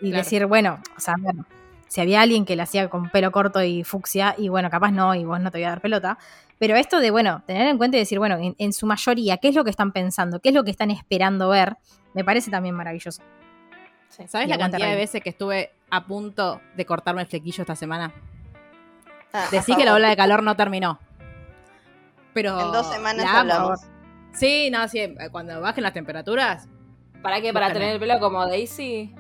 y Claro. decir, bueno, o sea, bueno, si había alguien que la hacía con pelo corto y fucsia, y bueno, capaz no, y vos no te voy a dar pelota. Pero esto de, bueno, tener en cuenta y decir, bueno, en, en su mayoría, ¿qué es lo que están pensando? ¿Qué es lo que están esperando ver? Me parece también maravilloso. sí. ¿Sabes Y la cantidad de veces que estuve a punto de cortarme el flequillo esta semana? Ah, Decí que la ola de calor no terminó. Pero. En dos semanas la amo. hablamos. Sí, no, sí. eh, Cuando bajen las temperaturas, ¿Para qué? ¿Para tener el pelo como Daisy?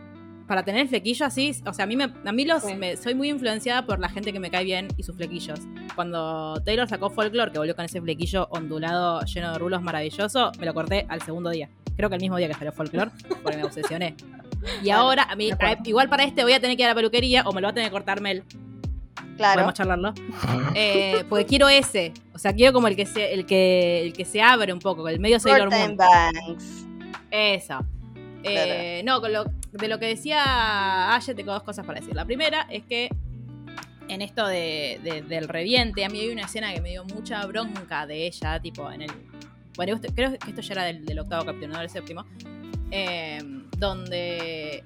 Para tener el flequillo así, o sea, a mí, me, a mí los, Sí. me- soy muy influenciada por la gente que me cae bien y sus flequillos. Cuando Taylor sacó Folklore, que volvió con ese flequillo ondulado lleno de rulos maravilloso, me lo corté al segundo día. Creo que el mismo día que salió Folklore, porque me obsesioné. Y Claro, ahora, a mí, a- igual para este voy a tener que ir a la peluquería o me lo va a tener que cortar Mel. Claro. Podemos charlarlo. Eh, porque quiero ese. O sea, quiero como el que se, el que, el que se abre un poco, el medio Sailor Moon. Banks. Eso. Eh, No, con lo, de lo que decía Aye, tengo dos cosas para decir. La primera es que en esto de, de- del reviente, a mí hay una escena que me dio mucha bronca de ella, tipo en el. Bueno, creo que esto ya era del, octavo capítulo, no del séptimo. eh, donde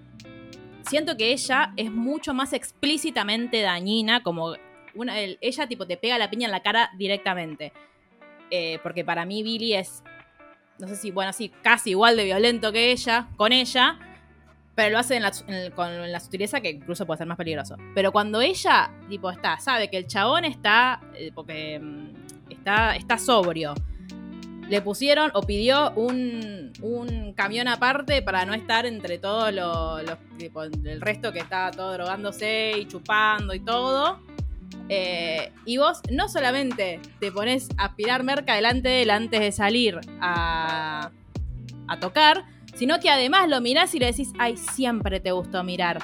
siento que ella es mucho más explícitamente dañina, como una, el- ella tipo te pega la piña en la cara directamente. Eh, porque para mí Billy es, no sé si, bueno, sí, casi igual de violento que ella, con ella, pero lo hace con la sutileza que incluso puede ser más peligroso. Pero cuando ella, tipo, está, sabe que el chabón está, eh, porque mm, está, está sobrio, le pusieron o pidió un, un camión aparte para no estar entre todos los, el resto que está todo drogándose y chupando y todo. Eh, y vos no solamente te pones a aspirar merca delante de él antes de salir a, a tocar, sino que además lo mirás y le decís, ay, siempre te gustó mirar.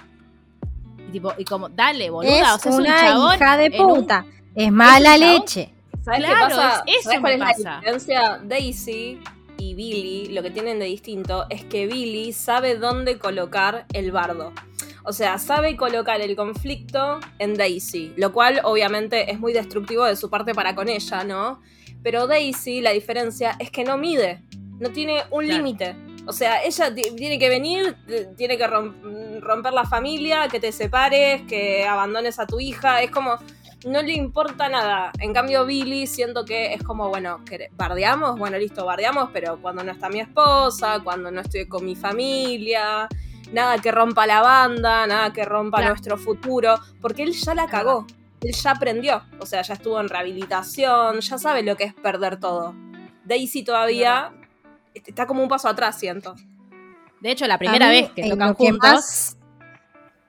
Y, tipo, y como, dale, boluda, es o sea, es un una chabón hija de un- puta. Es mala leche. ¿Sabes Claro, qué pasa? es- eso ¿Sabes cuál me es pasa. la diferencia? Daisy y Billy, lo que tienen de distinto es que Billy sabe dónde colocar el bardo. O sea, sabe colocar el conflicto en Daisy, lo cual obviamente es muy destructivo de su parte para con ella, ¿no? Pero Daisy, la diferencia es que no mide, no tiene un Claro. límite. O sea, ella ti- tiene que venir, tiene que rom- romper la familia, que te separes, que abandones a tu hija. Es como, no le importa nada. En cambio, Billy siento que es como, bueno, bardeamos, bueno, listo, bardeamos, pero cuando no está mi esposa, cuando no estoy con mi familia, nada que rompa la banda, nada que rompa Claro. nuestro futuro, porque él ya la cagó. Él ya aprendió, o sea, ya estuvo en rehabilitación, ya sabe lo que es perder todo. Daisy todavía está como un paso atrás, siento. De hecho, la primera mí, vez que tocan lo que juntos. más-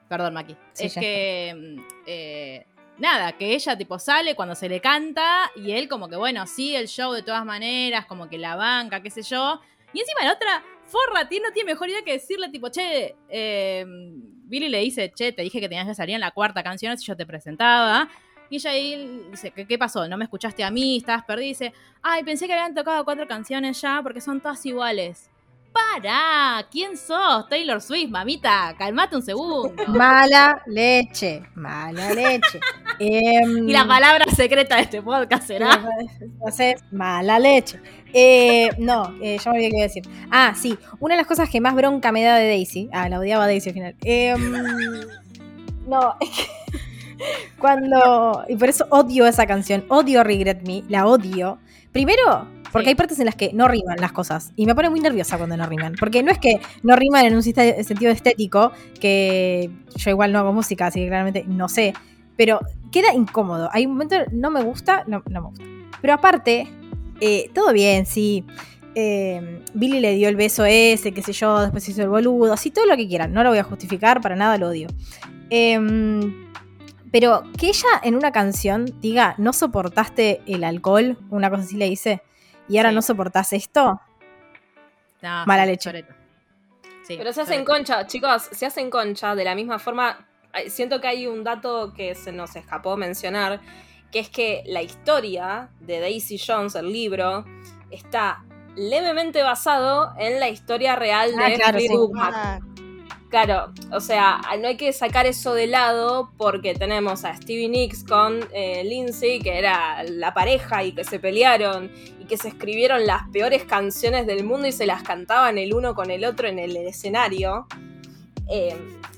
Perdón, Maki. Sí, es que. mm, eh, nada, que ella tipo sale cuando se le canta y él como que, bueno, sigue el show de todas maneras, como que la banca, qué sé yo. Y encima la otra, forra, tiene, no tiene mejor idea que decirle tipo, che, eh, Billy le dice, che, te dije que tenías que salir en la cuarta canción si yo te presentaba. Y ella ahí dice, ¿qué, qué pasó? ¿No me escuchaste a mí? ¿Estabas perdida? Y dice, ay, pensé que habían tocado cuatro canciones ya porque son todas iguales. ¡Para! ¿Quién sos? Taylor Swift, mamita. Calmate un segundo. Mala leche. Mala leche. Em, Y la palabra secreta de este podcast será. Entonces, mala leche. Eh, no, eh, ya me olvidé qué iba a decir. Ah, sí. Una de las cosas que más bronca me da de Daisy. Ah, la odiaba a Daisy al final. Em, no, es que. Cuando. Y por eso odio esa canción. Odio Regret Me. La odio. Primero, porque hay partes en las que no riman las cosas. Y me pone muy nerviosa cuando no riman. Porque no es que no riman en un sentido estético, que yo igual no hago música, así que claramente no sé. Pero queda incómodo. Hay un momento, no me gusta, no, no me gusta. Pero aparte, eh, todo bien, sí. eh, Billy le dio el beso ese, qué sé yo, después hizo el boludo, así todo lo que quieran. No lo voy a justificar, para nada lo odio. Em, pero que ella en una canción diga, no soportaste el alcohol, una cosa así le dice, y ahora Sí. no soportás esto, No, Mala leche. Sí, Pero se hacen concha, chicos, se hacen concha de la misma forma. Siento que hay un dato que se nos escapó mencionar, que es que la historia de Daisy Jones, el libro, está levemente basado en la historia real Ah, de claro, sí. Claro, o sea, no hay que sacar eso de lado porque tenemos a Stevie Nicks con eh, Lindsay, que era la pareja y que se pelearon y que se escribieron las peores canciones del mundo y se las cantaban el uno con el otro en el escenario. Eh,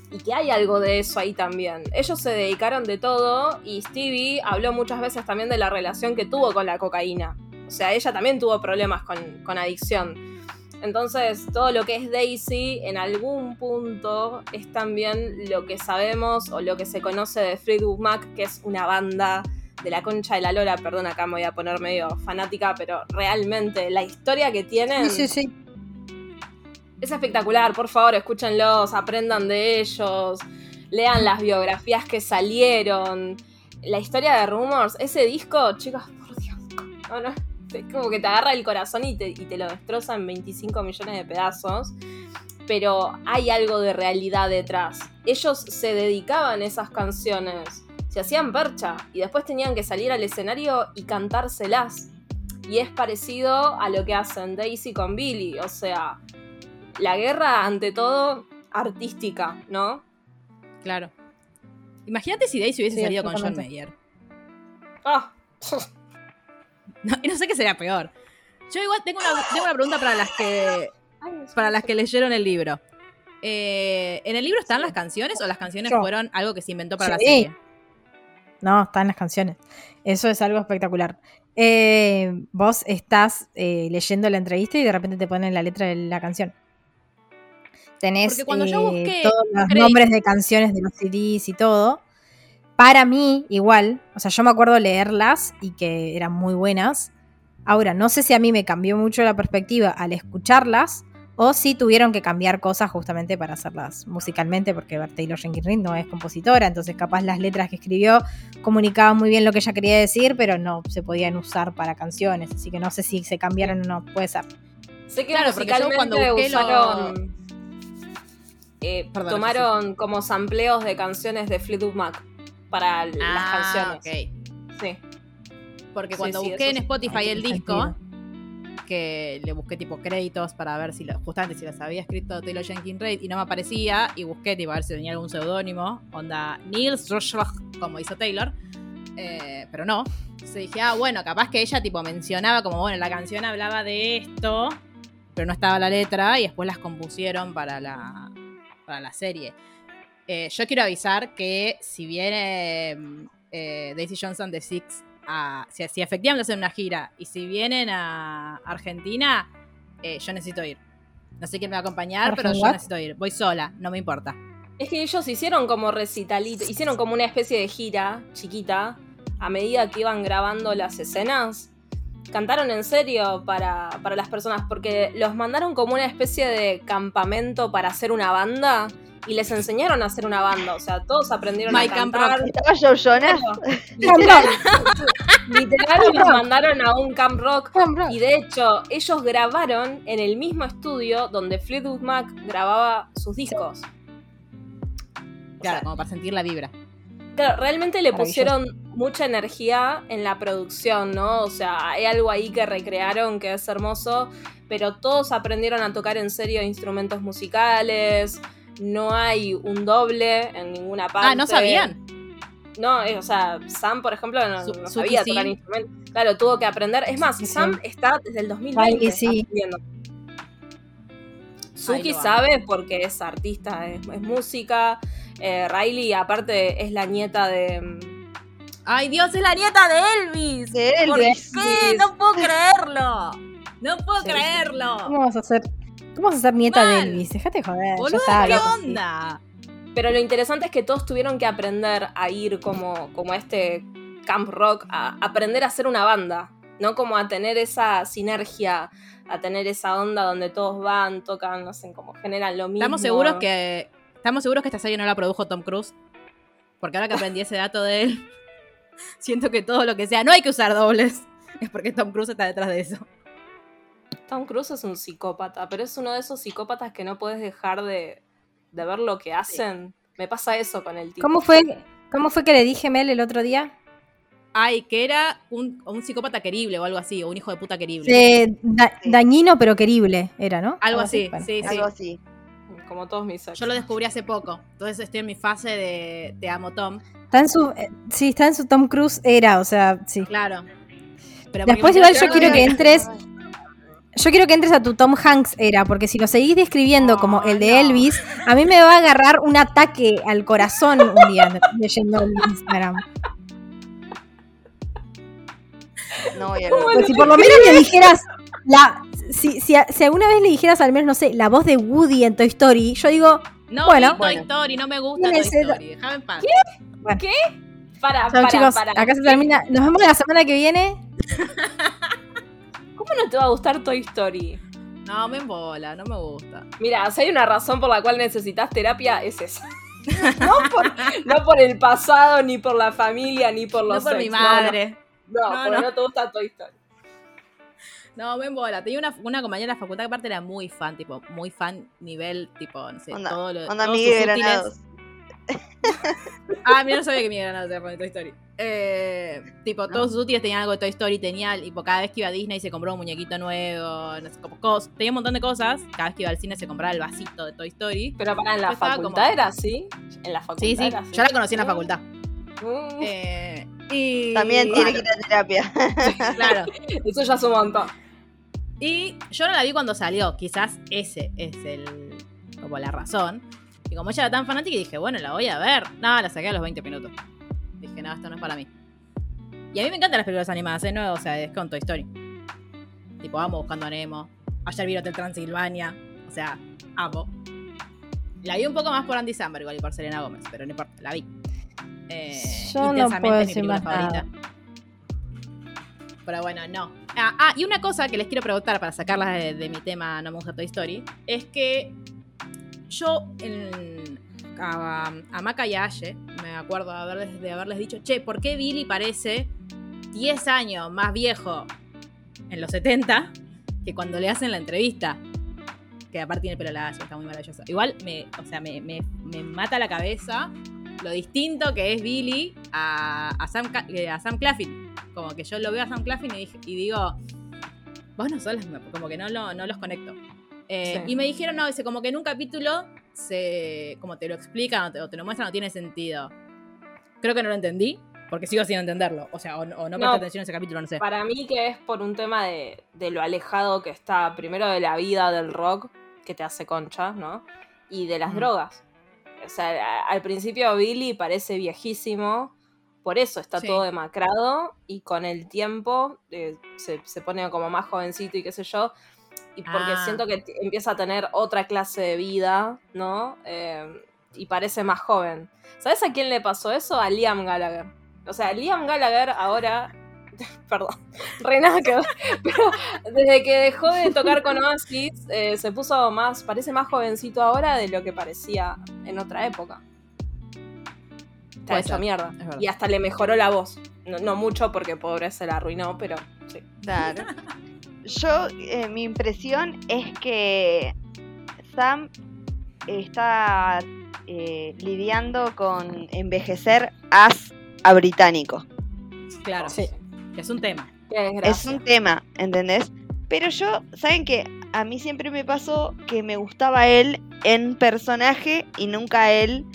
y que hay algo de eso ahí también. Ellos se dedicaron de todo y Stevie habló muchas veces también de la relación que tuvo con la cocaína. O sea, ella también tuvo problemas con, con adicción. Entonces, todo lo que es Daisy en algún punto es también lo que sabemos o lo que se conoce de Fleetwood Mac, que es una banda de la concha de la lora. Perdón, acá me voy a poner medio fanática, pero realmente la historia que tienen Sí, sí, sí. es espectacular. Por favor, escúchenlos, aprendan de ellos, lean las biografías que salieron. La historia de Rumors, ese disco, chicos, por Dios. No, no, es como que te agarra el corazón y te, y te lo destroza en 25 millones de pedazos. Pero hay algo de realidad detrás. Ellos se dedicaban a esas canciones, se hacían percha y después tenían que salir al escenario y cantárselas. Y es parecido a lo que hacen Daisy con Billy. O sea, la guerra ante todo artística, ¿no? Claro. Imagínate si Daisy hubiese Sí, salido con John. Mayer. Ah, No, y no sé qué sería peor. Yo igual tengo una, tengo una pregunta para las que para las que leyeron el libro. Eh, ¿En el libro están las canciones o las canciones Yo. fueron algo que se inventó para la serie? No, están las canciones. Eso es algo espectacular. Eh, vos estás eh, leyendo la entrevista y de repente te ponen la letra de la canción. Tenés cuando yo busqué todos los nombres de canciones de los CDs y todo. Para mí, igual, o sea, yo me acuerdo leerlas y que eran muy buenas. Ahora, no sé si a mí me cambió mucho la perspectiva al escucharlas o si tuvieron que cambiar cosas justamente para hacerlas musicalmente, porque Taylor Jenkins Reid no es compositora, entonces capaz las letras que escribió comunicaban muy bien lo que ella quería decir, pero no se podían usar para canciones, así que no sé si se cambiaron o no, puede ser. Sé que Claro, porque yo musicalmente cuando busqué lo- usaron. eh, Perdón, tomaron como sampleos de canciones de Fleetwood Mac para las Ah, canciones. ok. Sí. Porque cuando sí, busqué en. Spotify el disco, que le busqué tipo créditos para ver si lo- justamente si las había escrito Taylor Jenkins Reid y no me aparecía, y busqué tipo a ver si tenía algún seudónimo, onda Niels Roshbach, como hizo Taylor, eh, pero no. Entonces dije, ah, bueno, capaz que ella tipo mencionaba como, bueno, la canción hablaba de esto, pero no estaba la letra, y después las compusieron para la, para la serie. Eh, yo quiero avisar que si viene eh, Daisy Johnson de Six, a- si, si efectivamente hacen una gira y si vienen a Argentina, eh, yo necesito ir. No sé quién me va a acompañar, pero ¿Argen yo what? necesito ir. Voy sola, no me importa. Es que ellos hicieron como recitalito, hicieron como una especie de gira chiquita a medida que iban grabando las escenas. Cantaron en serio para, para las personas porque los mandaron como una especie de campamento para hacer una banda y les enseñaron a hacer una banda. O sea, todos aprendieron My a Camp cantar. Rock. ¿Estaba Jonas? Literal, literal los mandaron a un camp rock y de hecho, ellos grabaron en el mismo estudio donde Fleetwood Mac grababa sus discos. Claro, sea, como para sentir la vibra. Claro, realmente le pusieron mucha energía en la producción, ¿no? O sea, hay algo ahí que recrearon que es hermoso, pero todos aprendieron a tocar en serio instrumentos musicales. No hay un doble en ninguna parte. Ah, ¿no sabían? No, eh, o sea, Sam, por ejemplo, no, Su- no Suki sabía sí. tocar instrumentos. Claro, tuvo que aprender. Es más, Sí, sí. Sam está desde el 2020 Ay, sí. aprendiendo. Suki sabe porque es artista, es, es música. Eh, Riley, aparte, es la nieta de. mm, ¡Ay, Dios, es la nieta de Elvis! De ¿Por Elvis. qué? No puedo creerlo. No puedo Sí. creerlo. ¿Cómo vas a ser, cómo vas a ser nieta de. Elvis? Déjate joder. ya está, ¿qué loco, sí. onda? Pero lo interesante es que todos tuvieron que aprender a ir como, como a este camp rock, a aprender a hacer una banda, no como a tener esa sinergia, a tener esa onda donde todos van, tocan, hacen como generan lo mismo. Estamos seguros que estamos seguros que esta serie no la produjo Tom Cruise. Porque ahora que aprendí ese dato de él, siento que todo lo que sea, no hay que usar dobles. Es porque Tom Cruise está detrás de eso. Tom Cruise es un psicópata, pero es uno de esos psicópatas que no puedes dejar de, de ver lo que hacen. Me pasa eso con el tipo. ¿Cómo fue, ¿Cómo fue que le dije Mel el otro día? Ay, que era un, un psicópata querible o algo así, o un hijo de puta querible. Eh, da- Sí. dañino pero querible, era, ¿no? Algo así, Bueno, sí, sí. Algo así. Como todos mis ex. Yo lo descubrí hace poco. Entonces estoy en mi fase de Te amo, Tom. Está en su, eh, sí, está en su Tom Cruise era, o sea, sí. Claro. Pero Después me igual yo quiero que entres, yo quiero que entres a tu Tom Hanks era, porque si lo seguís describiendo como el de no. Elvis, a mí me va a agarrar un ataque al corazón un día leyendo el Instagram. No voy a Pues si por lo menos le dijeras la si, si, si alguna vez le dijeras al menos, no sé, la voz de Woody en Toy Story, yo digo, No, Bueno. Toy Bueno. Story, no me gusta Toy Story. Déjame en paz. Para, chao para, chicos, para. acá se termina. Nos vemos la semana que viene. ¿Cómo no te va a gustar Toy Story? No, me embola, no me gusta. Mira, si hay una razón por la cual necesitas terapia, es esa. No por, no por el pasado, ni por la familia, ni por los No por ex. mi madre. No, no, No, porque no. no te gusta Toy Story. No, me embola. Tenía una, una compañera de la facultad que aparte era muy fan, tipo, muy fan nivel, tipo, no sé, Onda, todo lo onda todos sus útiles. Ah, mira, no sabía que Miguel Granados era de Toy Story. Eh, tipo, todos sus útiles tenían algo de Toy Story, tenía, tipo, cada vez que iba a Disney se compró un muñequito nuevo, no sé, como cosas. Tenía un montón de cosas. Cada vez que iba al cine se compraba el vasito de Toy Story. Pero para en la facultad como- era así. En la facultad Sí, sí, era así. yo la conocí en la facultad. Mm, Eh, y... También tiene que ir a terapia. Claro. Eso ya es un montón. Y yo no la vi cuando salió. Quizás ese es el, como la razón. Y como ella era tan fanática, dije, bueno, la voy a ver. No, la saqué a los 20 minutos. Dije, no, esto no es para mí. Y a mí me encantan las películas animadas, ¿eh? No, o sea, es con Toy Story. Tipo, amo buscando a Nemo. Ayer vi Hotel Transilvania. O sea, amo. La vi un poco más por Andy Samberg igual y por Selena Gómez, pero no importa, la vi. Eh, Yo no intensamente puedo es mi película nada. Pero bueno, no. Ah, ah, y una cosa que les quiero preguntar para sacarlas de, de mi tema No Me gusta Toy Story es que yo a, a Maca y a me acuerdo de haberles, dicho, che, ¿por qué Billy parece 10 años más viejo en los 70 que cuando le hacen la entrevista? Que aparte tiene el pelo lacio, está muy maravilloso. Igual me, o sea, me, me- mata la cabeza lo distinto que es Billy a, Sam, eh, a Sam Claflin. Como que yo lo veo a Sam Claflin y, digo, vos no sos la- como que no, lo- no los conecto. Eh, Sí. Y me dijeron, no, dice, como que en un capítulo, se, como te lo explican o te, o te lo muestran, no tiene sentido. Creo que no lo entendí, porque sigo sin entenderlo. O sea, o, no- o no presté atención a ese capítulo, no sé. Para mí que es por un tema de, de lo alejado que está, primero de la vida del rock, que te hace concha, ¿no? Y de las drogas. O sea, al principio Billy parece viejísimo, por eso está Sí. todo demacrado, y con el tiempo eh, se, se pone como más jovencito y qué sé yo, y porque Ah. siento que empieza a tener otra clase de vida, ¿no? Eh, y parece más joven. ¿Sabes a quién le pasó eso? A Liam Gallagher. O sea, Liam Gallagher ahora. Perdón, re nada que ver, Pero desde que dejó de tocar con Oasis, eh, se puso más. Parece más jovencito ahora de lo que parecía en otra época. Está hecho mierda. es. Y hasta le mejoró la voz. No, no mucho porque pobre se la arruinó, pero sí. Claro. Yo, eh, mi impresión es que Sam está eh, lidiando con envejecer as a británico. Claro, Sí. que es un tema. Es un tema, ¿entendés? Pero yo, ¿saben qué? A mí siempre me pasó que me gustaba él en personaje y nunca él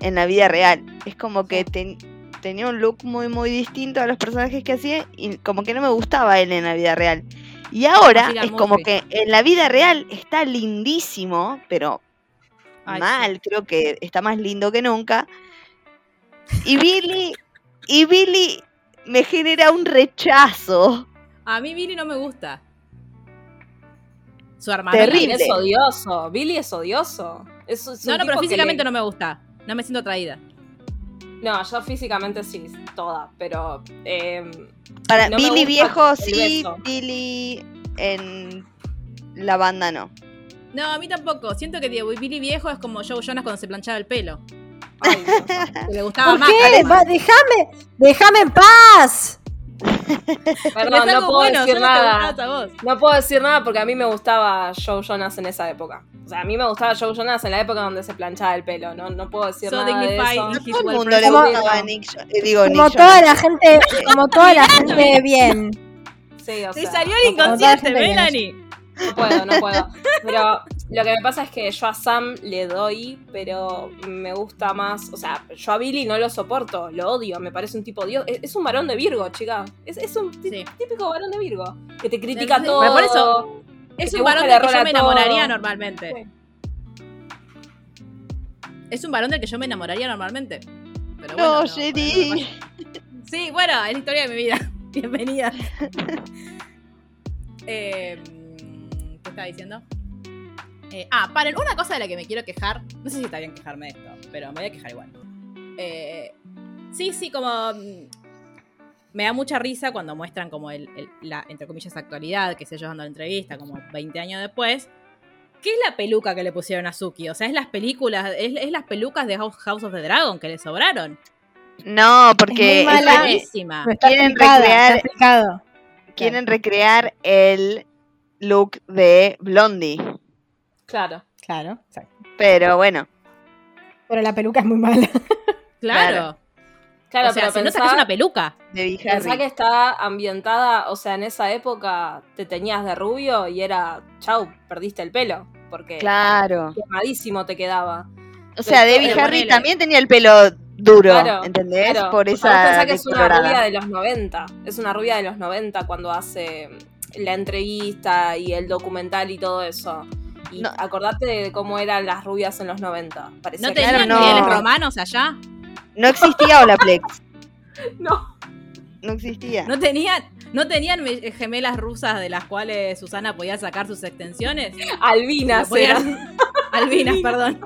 en la vida real. Es como que ten- tenía un look muy, muy distinto a los personajes que hacía y como que no me gustaba él en la vida real. Y ahora es como que en la vida real está lindísimo, pero Ay, mal, creo que está más lindo que nunca. Y Billy, y Billy me genera un rechazo. A mí Billy no me gusta. Su. Billy es odioso. Billy es odioso. Es, No, no, pero físicamente le- no me gusta. No me siento atraída. No, yo físicamente sí, toda, pero eh, Para No me Billy viejo sí, beso. Billy en la banda no. No, a mí tampoco. Siento que digo, Billy viejo es como Joe Jonas cuando se planchaba el pelo. ay. Que le gustaba ¿Por más. qué? déjame, déjame en paz. Perdón, no puedo bueno, decir nada. a. No puedo decir nada porque a mí me gustaba Joe Jonas en esa época. O sea, a mí me gustaba Joe Jonas en la época donde se planchaba el pelo. No, no puedo decir So nada de eso. No A todo el mundo le gustaba Nick, Jo- eh, digo, Como Nick toda Jonas. la gente, como toda la gente bien. Sí, o sea, salió el inconsciente, Melanie. No puedo, no puedo. Pero lo que me pasa es que yo a Sam le doy, pero me gusta más. O sea, yo a Billy no lo soporto, lo odio, me parece un tipo dios. Es, es un varón de Virgo, chica. Es, es un Sí. típico varón de Virgo. Que te critica Sí, todo. pero por eso- Es un varón del que yo me todo. enamoraría normalmente. Es un varón del que yo me enamoraría normalmente. Pero bueno, No, no. Sí, bueno, es la historia de mi vida. Bienvenida. Eh, ¿Qué estaba diciendo? Eh, ah, paren, una cosa de la que me quiero quejar. No sé si está bien quejarme de esto, pero me voy a quejar igual. Eh, sí, sí, como. mm, Me da mucha risa cuando muestran como el, el- la, entre comillas, actualidad, que sé yo dando la entrevista, como 20 años después. ¿Qué es la peluca que le pusieron a Suki? O sea, es las películas, es, es las pelucas de House House of the Dragon que le sobraron. No, porque Es está Quieren recrear- quieren recrear el look de Blondie. Claro. Claro, exacto. Pero bueno, Pero la peluca es muy mala. Claro. Claro, o sea, pero se nota pensá, que es una peluca. de pensá que está ambientada, o sea, en esa época te teñías de rubio y era, chau, perdiste el pelo. Porque Claro. quemadísimo te quedaba. O sea, Debbie Harry ponele. también tenía el pelo duro, Claro, ¿entendés? Claro, Por o sea, vos esa pensá que es una rubia de los 90. Es una rubia de los 90 cuando hace la entrevista y el documental y todo eso. Y No. acordate de cómo eran las rubias en los 90. Parecía ¿No tenían no. niveles romanos allá? No existía Olaplex. No. No existía. ¿No tenían, ¿No tenían me- gemelas rusas de las cuales Susana podía sacar sus extensiones? Albinas eran. Albinas, perdón.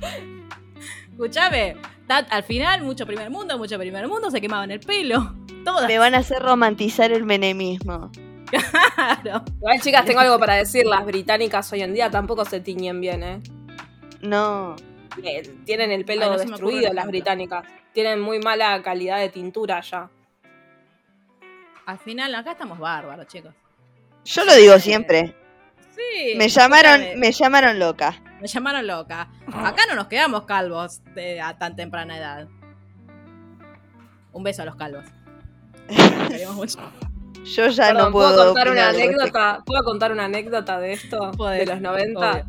Escuchame, ta- al final, mucho primer mundo, mucho primer mundo, se quemaban el pelo. Todas. Me van a hacer romantizar el menemismo. Claro. Igual, chicas, tengo algo para decir. Las británicas hoy en día tampoco se tiñen bien, ¿eh? No. Eh, Tienen el pelo Ay, no destruido las británicas. Tienen muy mala calidad de tintura ya. Al final, acá estamos bárbaros, chicos. Yo lo digo siempre. Sí. Me llamaron, me llamaron loca. Me llamaron loca. Acá no nos quedamos calvos de- a tan temprana edad. Un beso a los calvos. Yo ya Perdón, no puedo. contar una anécdota? ¿Puedo contar una anécdota de esto? De los 90.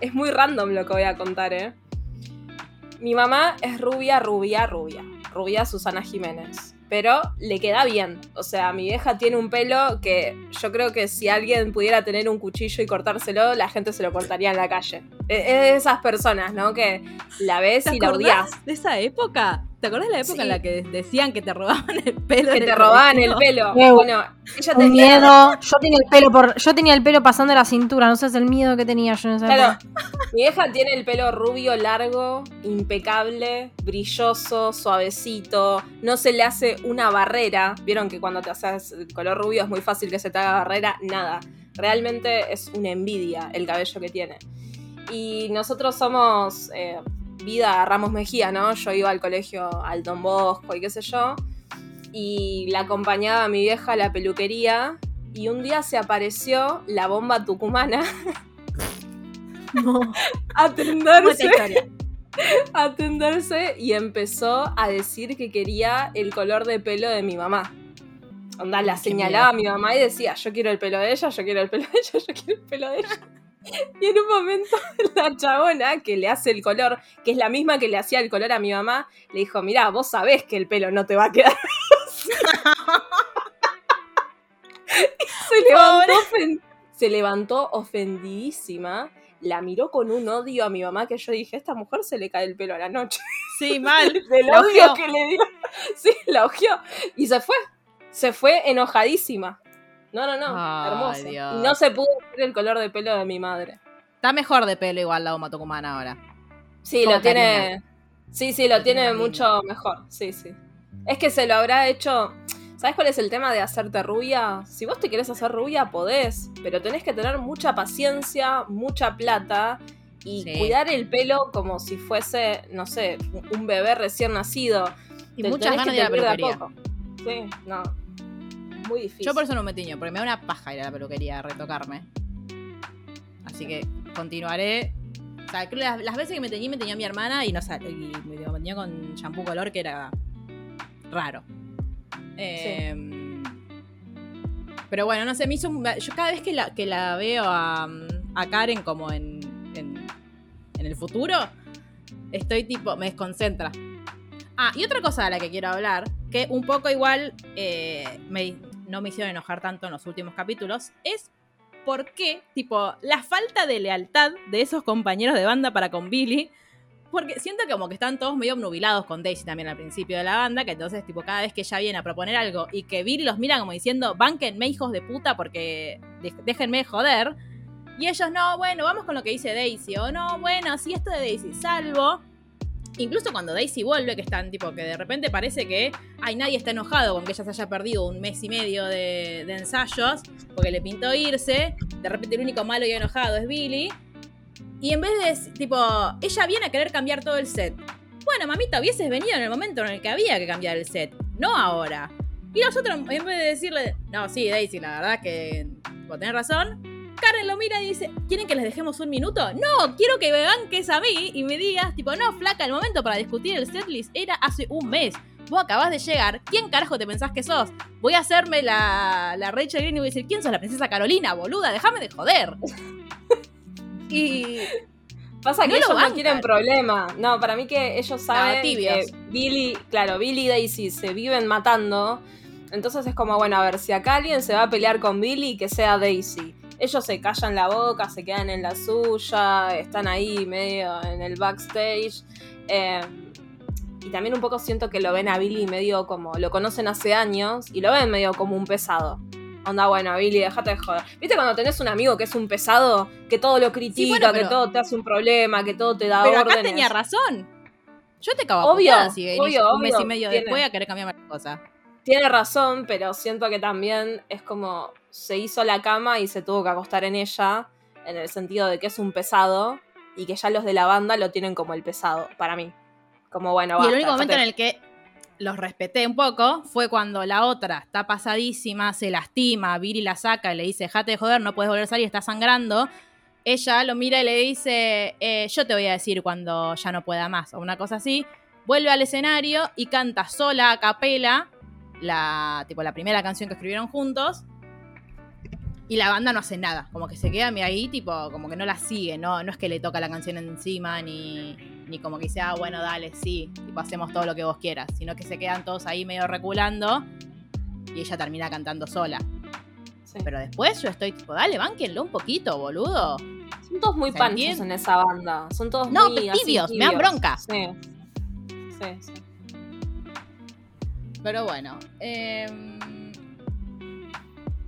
Es muy random lo que voy a contar, ¿eh? Mi mamá es rubia, rubia, rubia. Rubia Susana Jiménez. Pero le queda bien. O sea, mi vieja tiene un pelo que yo creo que si alguien pudiera tener un cuchillo y cortárselo, la gente se lo cortaría en la calle. Es es de esas personas, ¿no? Que la ves ¿Te y la odias. de esa época? ¿Te acordás de la época Sí. en la que decían que te robaban el pelo? Que te robaban el pelo. Bueno, ella Un tenía. miedo. Yo tenía el pelo por, yo tenía el pelo pasando la cintura, no sabes el miedo que tenía yo en esa Claro, época. mi vieja tiene el pelo rubio, largo, impecable, brilloso, suavecito. No se le hace una barrera. Vieron que cuando te haces el color rubio es muy fácil que se te haga barrera. Nada. Realmente es una envidia el cabello que tiene. Y nosotros somos eh, vida Ramos Mejía, ¿no? Yo iba al colegio al Don Bosco y qué sé yo. Y la acompañaba a mi vieja a la peluquería. Y un día se apareció la bomba tucumana No. a atenderse. a y empezó a decir que quería el color de pelo de mi mamá. Onda, la señalaba a mi mamá y decía, yo quiero el pelo de ella, yo quiero el pelo de ella, yo quiero el pelo de ella. Y en un momento la chabona que le hace el color, que es la misma que le hacía el color a mi mamá, le dijo, mirá, vos sabés que el pelo no te va a quedar así". Y se levantó, ofen- se levantó ofendidísima, la miró con un odio a mi mamá que yo dije, esta mujer se le cae el pelo a la noche. Sí, mal. Del odio que le dio. Sí, la ojeó. Y se fue. Se fue enojadísima. No, no, no. Ay, hermoso. Dios. Y no se pudo ver el color de pelo de mi madre. Está mejor de pelo igual la bomba tucumana ahora. Sí, Como lo tiene. Sí, sí, lo tiene mucho mejor. Sí, sí. Es que se lo habrá hecho. ¿Sabes cuál es el tema de hacerte rubia? Si vos te querés hacer rubia, podés. Pero tenés que tener mucha paciencia, mucha plata. Y Sí. cuidar el pelo como si fuese, no sé, un bebé recién nacido. Y Te muchas ganas de la peluquería. poco. Sí, no. Muy difícil. Yo por eso no me tiño, porque me da una paja ir a la peluquería a retocarme. Así que continuaré. O sea, las, las veces que me teñí, me teñía mi hermana y no sal- y me me teñía con shampoo color que era raro. Eh, Pero bueno, no sé, me hizo. un- Yo cada vez que la, que la veo a, a Karen como en, en, en el futuro, estoy tipo. me desconcentra. Ah, y otra cosa de la que quiero hablar, que un poco igual eh, me- no me hicieron enojar tanto en los últimos capítulos, es por qué, tipo, la falta de lealtad de esos compañeros de banda para con Billy. Porque siento como que están todos medio obnubilados con Daisy también al principio de la banda, que entonces, tipo, cada vez que ella viene a proponer algo y que Billy los mira como diciendo, banquenme hijos de puta porque déjenme de joder. Y ellos, no, bueno, vamos con lo que dice Daisy. O no, bueno, sí, esto de Daisy, salvo. Incluso cuando Daisy vuelve, que están tipo que de repente parece que ay, nadie está enojado con que ella se haya perdido un mes y medio de, ensayos, porque le pintó irse. De repente el único malo y enojado es Billy. Y en vez de, tipo, ella viene a querer cambiar todo el set. Bueno, mamita, hubieses venido en el momento en el que había que cambiar el set, no ahora. Y nosotros, en vez de decirle, no, sí, Daisy, la verdad que tenés razón, Karen lo mira y dice, ¿quieren que les dejemos un minuto? No, quiero que me banques a mí y me digas, tipo, no, flaca, el momento para discutir el setlist era hace un mes. Vos acabás de llegar, ¿quién carajo te pensás que sos? Voy a hacerme la, la Rachel Green y voy a decir, ¿quién sos la princesa Carolina, boluda? Déjame de joder. y Pasa que No ellos no quieren problema. No, para mí que ellos saben que Billy, claro, Billy y Daisy se viven matando. Entonces es como, bueno, a ver, si acá alguien se va a pelear con Billy, que sea Daisy. Ellos se callan la boca, se quedan en la suya, están ahí medio en el backstage. eh, y también un poco siento que lo ven a Billy medio como, lo conocen hace años y lo ven medio como un pesado. Onda, bueno, Billy, déjate de joder. ¿Viste cuando tenés un amigo que es un pesado, que todo lo critica, bueno, que pero- todo te hace un problema, que todo te da Pero órdenes? acá tenía razón. Yo te cago Obvio, si venís obvio, un mes y medio tiene. después a querer cambiarme la cosa. Tiene razón, pero siento que también es como se hizo la cama y se tuvo que acostar en ella, en el sentido de que es un pesado y que ya los de la banda lo tienen como el pesado, para mí. Como bueno, y basta, el único momento en el que los respeté un poco fue cuando la otra está pasadísima, se lastima, Viri la saca y le dice, jate de joder, no puedes volver a salir, está sangrando. Ella lo mira y le dice, eh, yo te voy a decir cuando ya no pueda más, o una cosa así. Vuelve al escenario y canta sola a capela la, tipo, la primera canción que escribieron juntos. Y la banda no hace nada, como que se queda ahí, tipo, como que no la sigue, no, no es que le toca la canción encima, ni, ni como que dice, ah, bueno, dale, sí, tipo, hacemos todo lo que vos quieras, sino que se quedan todos ahí medio reculando y ella termina cantando sola. Sí. Pero después yo estoy tipo, dale, bánquenlo un poquito, boludo. Son todos muy ¿Se panchos en esa banda. Son todos No, muy así tibios, me dan bronca. Sí. Sí, sí. Pero bueno, em,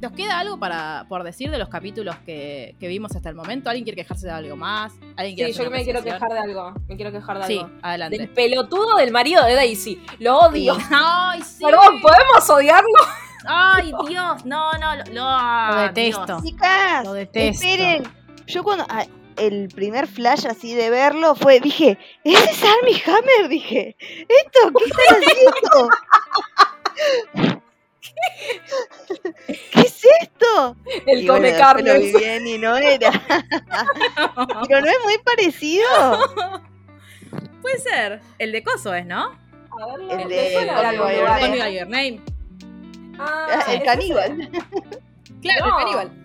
¿nos queda algo para, por decir de los capítulos que, que vimos hasta el momento? ¿Alguien quiere quejarse de algo más? ¿Alguien quiere Sí, yo me quiero quejar de algo. Me quiero quejar de Sí, algo. adelante. Del pelotudo del marido de Daisy. Lo odio. Ay, sí. Perdón, ¿podemos odiarlo? Ay, Dios, no, no, lo, lo- Lo detesto. Dios. Chicas, Lo detesto. esperen. Yo cuando ah, el primer flash así de verlo fue, dije, ese es Armie Hammer, dije. ¿Esto qué están haciendo? ¿Qué es esto? El Y come bueno, después lo vi carne. bien y no era. Pero no es muy parecido. Puede ser. El de Coso es, ¿no? A ver, El de de. Call Name. Me by Your Name. Ah, El ¿es caníbal. Claro, No. el caníbal.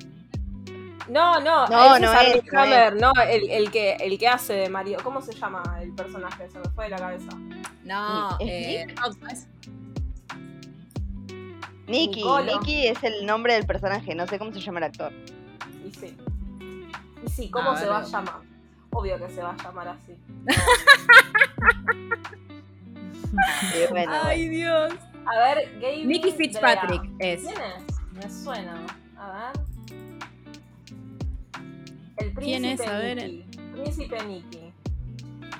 No, no, No, no es Armie es, no Hammer, no, el, el que, el que hace de Mario. ¿Cómo se llama el personaje? Se me fue de la cabeza. No, ¿Es eh. Nicky. Nicky es el nombre del personaje, no sé cómo se llama el actor. Y sí. Y sí, ¿cómo A se ver, va a llamar? Obvio que se va a llamar así. Bueno, Ay, Dios. A ver, Gaby. Nicky Fitzpatrick Brea. es. ¿Quién es? Me suena. A ver. El príncipe ¿Quién es? A ver. Nicky. Príncipe Nicky.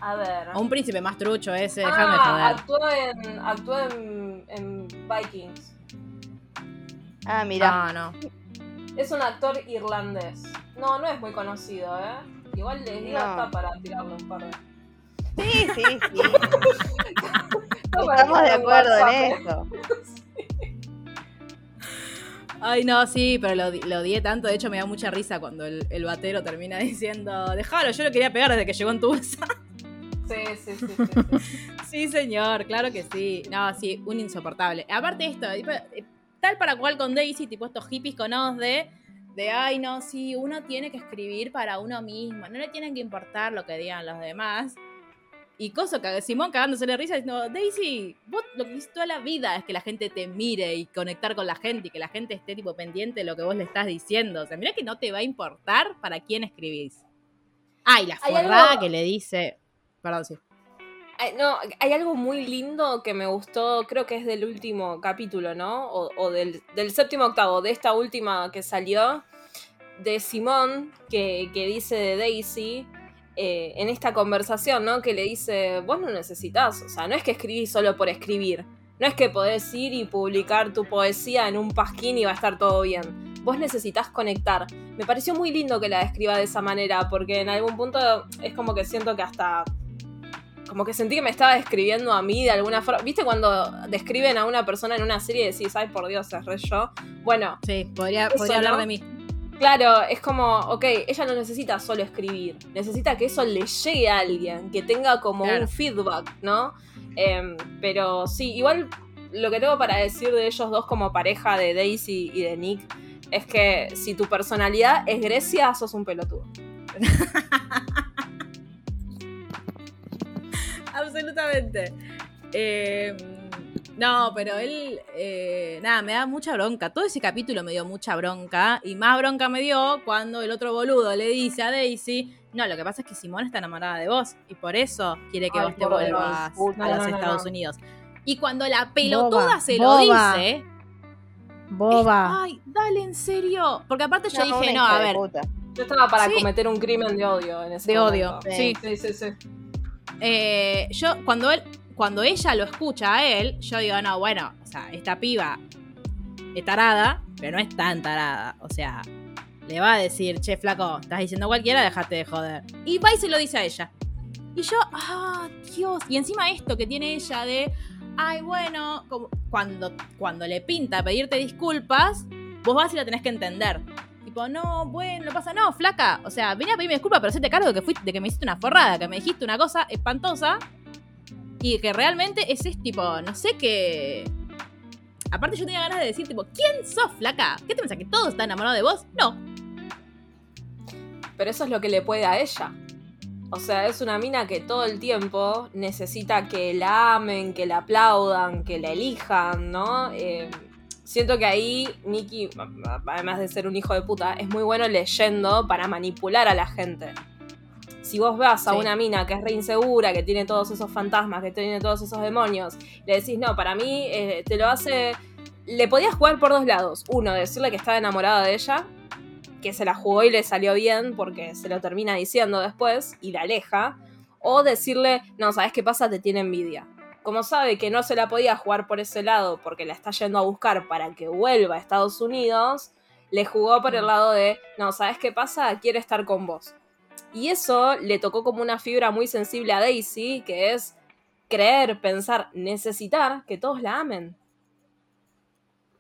A ver. O un príncipe más trucho ese, déjame ah, joder. actuó en, actuó en, en Vikings. Ah, mira. No, no. Es un actor irlandés. No, no es muy conocido, ¿eh? Igual les digo No. está para tirarle un par de. Sí, sí, sí. Estamos de acuerdo en ¿eh? eso. Ay, no, sí, pero lo, lo odié tanto. De hecho, me da mucha risa cuando el, el batero termina diciendo: Déjalo, yo lo quería pegar desde que llegó en tu bolsa. Sí, sí, sí, sí, sí. Sí, señor, claro que sí. No, sí, un insoportable. Aparte de esto, eh, tal para cual con Daisy, tipo estos hippies con os de, de, ay, no, sí, uno tiene que escribir para uno mismo, no le tienen que importar lo que digan los demás. Y que Simón cagándose de risa diciendo, Daisy, vos lo que hiciste toda la vida es que la gente te mire y conectar con la gente y que la gente esté tipo pendiente de lo que vos le estás diciendo. O sea, mira que no te va a importar para quién escribís. Ay, la forrada que le dice. Perdón, sí. No, hay algo muy lindo que me gustó, creo que es del último capítulo, ¿no? O, del séptimo octavo, de esta última que salió, de Simón, que, que dice de Daisy, eh, en esta conversación, ¿no? Que le dice, vos no necesitas, o sea, no es que escribís solo por escribir, no es que podés ir y publicar tu poesía en un pasquín y va a estar todo bien. Vos necesitas conectar. Me pareció muy lindo que la describa de esa manera, porque en algún punto es como que siento que hasta como que sentí que me estaba describiendo a mí de alguna forma. ¿Viste cuando describen a una persona en una serie y decís, ay, por Dios, es re yo? Bueno, Sí, podría, Eso, podría hablar ¿no? de mí. claro, es como, ok, ella no necesita solo escribir, necesita que eso le llegue a alguien, que tenga como Claro. un feedback, ¿no? Em, pero sí, igual lo que tengo para decir de ellos dos como pareja de Daisy y de Nick es que si tu personalidad es Grecia, sos un pelotudo. Absolutamente. Eh, No, pero él, eh, nada, me da mucha bronca. Todo ese capítulo me dio mucha bronca. Y más bronca me dio cuando el otro boludo le dice a Daisy, no, lo que pasa es que Simón está enamorada de vos. Y por eso quiere que Ay, vos te Dios. vuelvas a los Estados no. Unidos. Y cuando la pelotuda Boba, se lo boba. dice, Boba. ay, dale, en serio. Porque aparte yo dije, no, a ver, puta. Yo estaba para Sí. cometer un crimen de odio en ese de odio. Sí. Sí, sí, sí. Eh, yo, cuando él, cuando ella lo escucha a él, yo digo, no, bueno, o sea, esta piba es tarada, pero no es tan tarada. O sea, le va a decir, che, flaco, estás diciendo cualquiera, déjate de joder. Y va y se lo dice a ella. Y yo, ah, Dios. Y encima esto que tiene ella de, ay, bueno, cuando, cuando le pinta pedirte disculpas, vos vas y la tenés que entender. Tipo, no, bueno, no pasa, no, flaca. O sea, vení a pedirme disculpas, pero te cargo de que, fuiste, de que me hiciste una forrada, que me dijiste una cosa espantosa y que realmente ese es tipo, no sé qué. Aparte, yo tenía ganas de decir, tipo, ¿quién sos, flaca? ¿Qué te pensás? ¿Que todo está enamorado de vos? No. Pero eso es lo que le puede a ella. O sea, es una mina que todo el tiempo necesita que la amen, que la aplaudan, que la elijan, ¿no? Eh, siento que ahí Nicky, además de ser un hijo de puta, es muy bueno leyendo para manipular a la gente. Si vos vas a Sí. una mina que es re insegura, que tiene todos esos fantasmas, que tiene todos esos demonios, le decís, no, para mí eh, te lo hace... Le podías jugar por dos lados. Uno, decirle que estaba enamorada de ella, que se la jugó y le salió bien porque se lo termina diciendo después y la aleja. O decirle, no, ¿sabes qué pasa? Te tiene envidia. Como sabe que no se la podía jugar por ese lado porque la está yendo a buscar para que vuelva a Estados Unidos, le jugó por el lado de, no, ¿sabes qué pasa? Quiere estar con vos. Y eso le tocó como una fibra muy sensible a Daisy, que es creer, pensar, necesitar que todos la amen.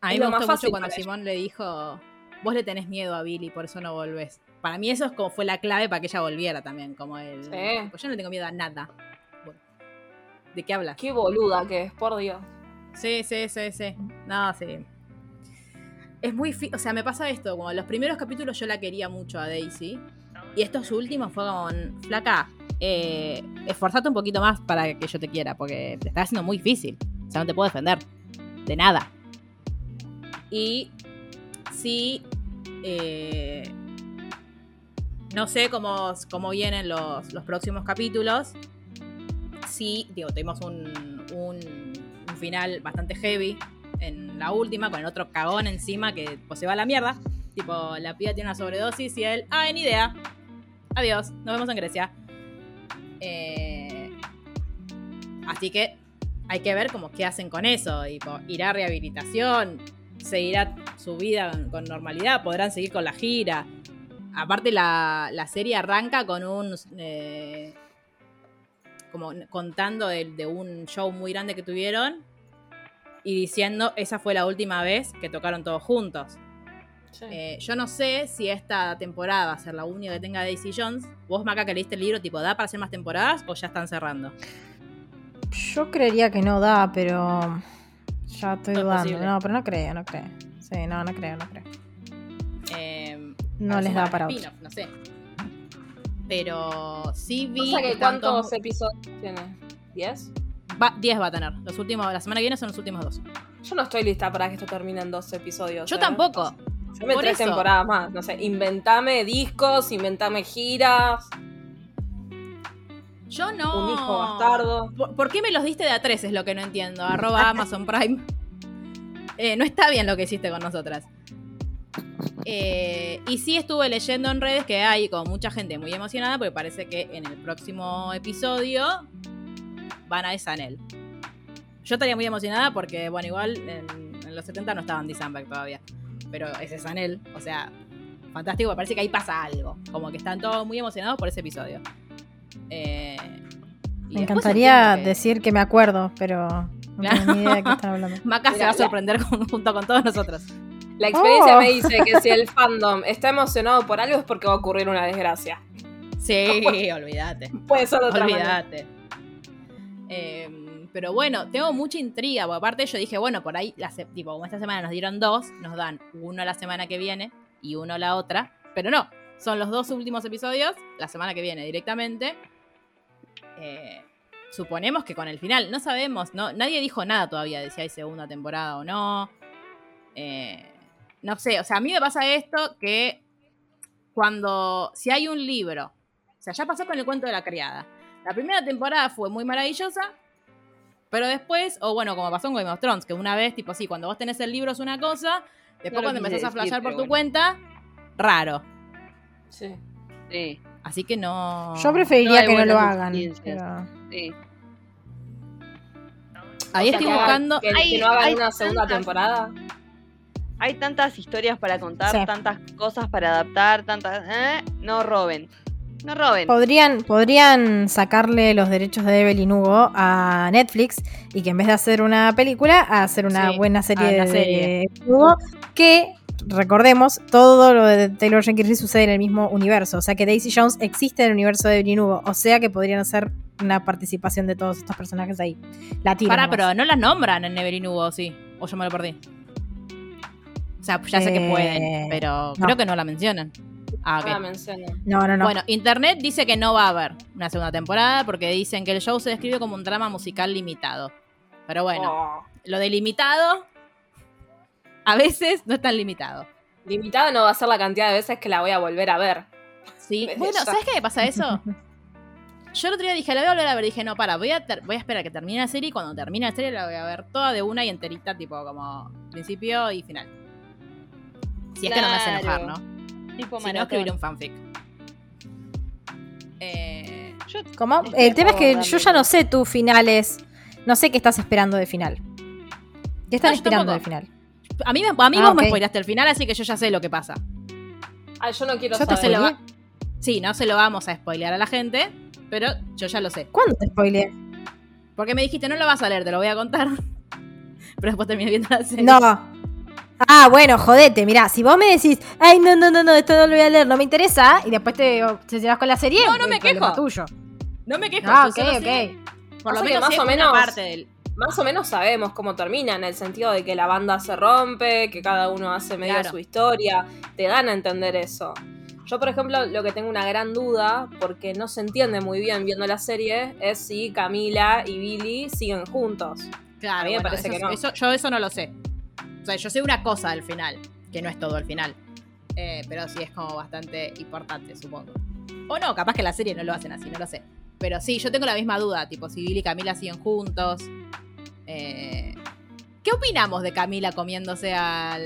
A mí Es me más fácil mucho cuando. Simón le dijo, vos le tenés miedo a Billy, por eso no volvés. Para mí eso es como fue la clave para que ella volviera también, como el... Sí. Pues yo no tengo miedo a nada. ¿De qué hablas? Qué boluda que es, por Dios. Sí, sí, sí, sí. No, sí. Es muy... O sea, me pasa esto, como los primeros capítulos yo la quería mucho a Daisy. Y estos últimos fue como, flaca, eh, esforzate un poquito más para que yo te quiera, porque te está haciendo muy difícil. O sea, no te puedo defender. De nada. Y sí, eh, no sé cómo, cómo vienen los, los próximos capítulos. Sí, digo, tuvimos un, un, final bastante heavy en la última, con el otro cagón encima que pues, se va a la mierda. Tipo, la piba tiene una sobredosis y él, ah, ni idea. Adiós, nos vemos en Grecia. Eh, así que hay que ver como qué hacen con eso. Irá a rehabilitación, seguirá su vida con normalidad, podrán seguir con la gira. Aparte, la, la serie arranca con un. eh, como contando de, de un show muy grande que tuvieron y diciendo esa fue la última vez que tocaron todos juntos. Eh, yo no sé si esta temporada va a ser la única que tenga Daisy Jones. Vos, Maca, que leíste el libro, tipo, ¿da para hacer más temporadas o ya están cerrando? Yo creería que no da, pero ya estoy No dudando. posible. No, pero no creo, no creo. Sí, no, no creo, no creo. Eh, No les da para otro. spin-off, No sé. Pero sí vi. O sea que ¿cuántos episodios tiene? ¿10? va- 10 va a tener. Los últimos, la semana que viene son los últimos dos. Yo no estoy lista para que esto termine en dos episodios. Yo ¿eh? tampoco. Dame tres eso. temporadas más. No sé, inventame discos, inventame giras, Yo no. un hijo bastardo. ¿Por, por qué me los diste de a tres? Es lo que no entiendo. Arroba Amazon Prime. Eh, no está bien lo que hiciste con nosotras. Eh, y sí estuve leyendo en redes que hay como mucha gente muy emocionada porque parece que en el próximo episodio van a Sanel. Yo estaría muy emocionada porque, bueno, igual en, en los 70 no estaban Disamberg todavía. Pero ese Sanel, o sea, fantástico, me parece que ahí pasa algo. Como que están todos muy emocionados por ese episodio. Eh, Me encantaría que- decir que me acuerdo, pero no Claro. tengo ni idea de qué están hablando. Maca se va a sorprender con- junto con todos nosotros. La experiencia Oh. me dice que si el fandom está emocionado por algo es porque va a ocurrir una desgracia. Sí, olvídate. Puede ser de otra. Olvídate. Eh, pero bueno, tengo mucha intriga, porque aparte yo dije, bueno, por ahí, la tipo, como esta semana nos dieron dos, nos dan uno la semana que viene y uno la otra, pero no, son los dos últimos episodios, la semana que viene directamente. Eh, suponemos que con el final, no sabemos, no, nadie dijo nada todavía de si hay segunda temporada o no. Eh, no sé, o sea, a mí me pasa esto que cuando, si hay un libro, o sea, ya pasó con el cuento de la criada. La primera temporada fue muy maravillosa, pero después, o bueno, como pasó con Game of Thrones, que una vez, tipo, sí, cuando vos tenés el libro es una cosa, después cuando empezás a flashear por tu bueno. cuenta, raro. Sí. Sí, Así que no. Yo preferiría No que no lo hagan. pero- sí. Ahí O sea, estoy buscando. Que, no hagan hay una segunda tantas- temporada. Hay tantas historias para contar, Sí. tantas cosas para adaptar, tantas... ¿eh? No roben. No roben. Podrían, podrían sacarle los derechos de Evelyn Hugo a Netflix y que en vez de hacer una película, a hacer una Sí, buena serie una de serie. Evelyn Hugo que recordemos, todo lo de Taylor Jenkins sucede en el mismo universo. O sea que Daisy Jones existe en el universo de Evelyn Hugo. O sea que podrían hacer una participación de todos estos personajes ahí. La nomás. pero no las nombran en Neverin Hugo, sí. O yo me lo perdí. O sea, ya sé que Eh, pueden, pero no. creo que no la mencionan. Ah, ok. No la mencionan. No, no, no. Bueno, Internet dice que no va a haber una segunda temporada porque dicen que el show se describe como un drama musical limitado. Pero bueno, Oh. lo de limitado a veces no es tan limitado. Limitado no va a ser la cantidad de veces que la voy a volver a ver. Sí. Bueno, ya. ¿sabes qué me pasa eso? Yo el otro día dije, la voy a volver a ver. Dije, no, para, voy a, voy a esperar a que termine la serie y cuando termine la serie la voy a ver toda de una y enterita, tipo como principio y final. Si es que no me hace enojar. ¿no? Tipo Si no, maratón. escribiré un fanfic. Eh, Yo ¿Cómo? El tema es que yo ya no sé tus finales. No sé qué estás esperando de final. ¿Qué No, yo esperando de final? a mí, a mí Ah, vos ok. me spoilaste el final, así que yo ya sé lo que pasa. Ay, yo no quiero Yo te Se saber. lo Sí, no se lo vamos a spoilear a la gente, pero yo ya lo sé. ¿Cuándo te spoileé? Porque me dijiste, no lo vas a leer, te lo voy a contar. Pero después terminé viendo la serie. No. Ah, bueno, jodete, mirá, si vos me decís, ay, no, no, no, no, esto no lo voy a leer, no me interesa, y después te, te llevas con la serie, No, no me quejo. tuyo. No me quejo. Ah, ok, ok. Por lo menos más o menos- parte del. Más o menos sabemos cómo termina, en el sentido de que la banda se rompe, que cada uno hace medio Claro. su historia. Te dan a entender eso. Yo, por ejemplo, lo que tengo una gran duda, porque no se entiende muy bien viendo la serie, es si Camila y Billy siguen juntos. Claro, A mí me bueno, parece eso- que no. eso- yo eso no lo sé. O sea, yo sé una cosa del final, que no es todo el final. Eh, pero sí es como bastante importante, supongo. O no, capaz que la serie no lo hacen así, no lo sé. Pero sí, yo tengo la misma duda, tipo, si Billy y Camila siguen juntos. Eh, ¿Qué opinamos de Camila comiéndose al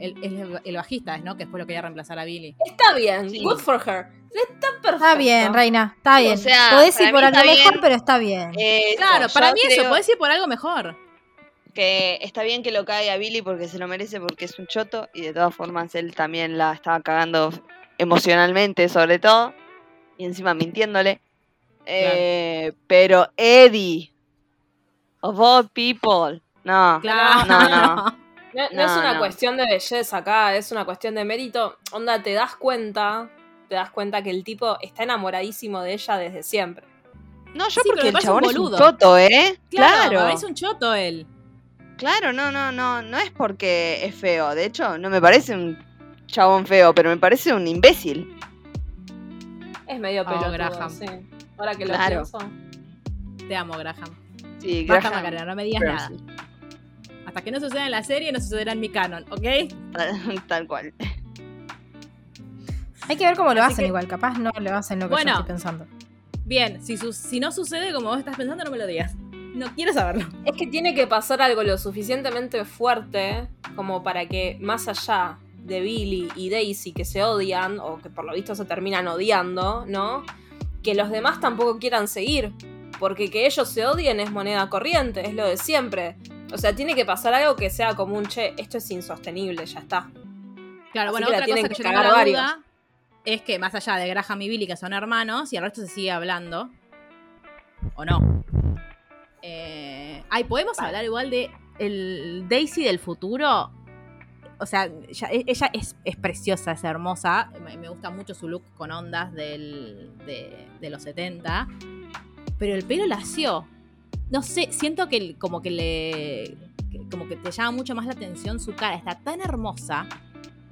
el, el- el bajista, ¿no? Que después lo quería reemplazar a Billy. Está bien, Sí. good for her. Está perfecto. Está bien, Reina, está bien. sea, Podés para ir por algo mejor, bien. pero está bien. Eso, Claro, para mí eso, podés ir por algo mejor. Que está bien que lo cague a Billy porque se lo merece porque es un choto y de todas formas él también la estaba cagando emocionalmente sobre todo y encima mintiéndole. Eh, pero Eddie, of all people, no, Claro. no, no. No, no es una no. cuestión de belleza acá, es una cuestión de mérito. Onda, te das cuenta, te das cuenta que el tipo está enamoradísimo de ella desde siempre. No, yo Sí, porque el un chabón es un choto, ¿eh? Claro, Claro, es un choto él. Claro, no, no, no, no es porque es feo. De hecho, no me parece un chabón feo, pero me parece un imbécil. Es medio Oh, pelotudo, Graham. sí. Ahora que lo pienso. Te amo, Graham. Sí, Graham Macarena, no me digas nada. Hasta que no suceda en la serie, no sucederá en mi canon, ¿ok? Tal, tal cual. Hay que ver cómo lo Así hacen que- igual, capaz no lo hacen lo que Bueno. yo estoy pensando. Bien, si, su- si no sucede como vos estás pensando, no me lo digas. No quiero saberlo. Es que tiene que pasar algo lo suficientemente fuerte como para que más allá de Billy y Daisy que se odian, o que por lo visto se terminan odiando, ¿no? Que los demás tampoco quieran seguir. Porque que ellos se odien es moneda corriente, es lo de siempre. O sea, tiene que pasar algo que sea como un che, esto es insostenible, ya está. Claro, Así bueno, que la otra tienen cosa que, que yo tengo cagar la varios. duda es que más allá de Graham y Billy, que son hermanos, y el resto se sigue hablando. ¿O no? Eh, ay, ¿podemos hablar igual de el Daisy del futuro? O sea, e- ella es, es preciosa, es hermosa. Me, me gusta mucho su look con ondas del- de, de los 70. Pero el pelo lació. No sé, siento que como que le. como que te llama mucho más la atención su cara. Está tan hermosa.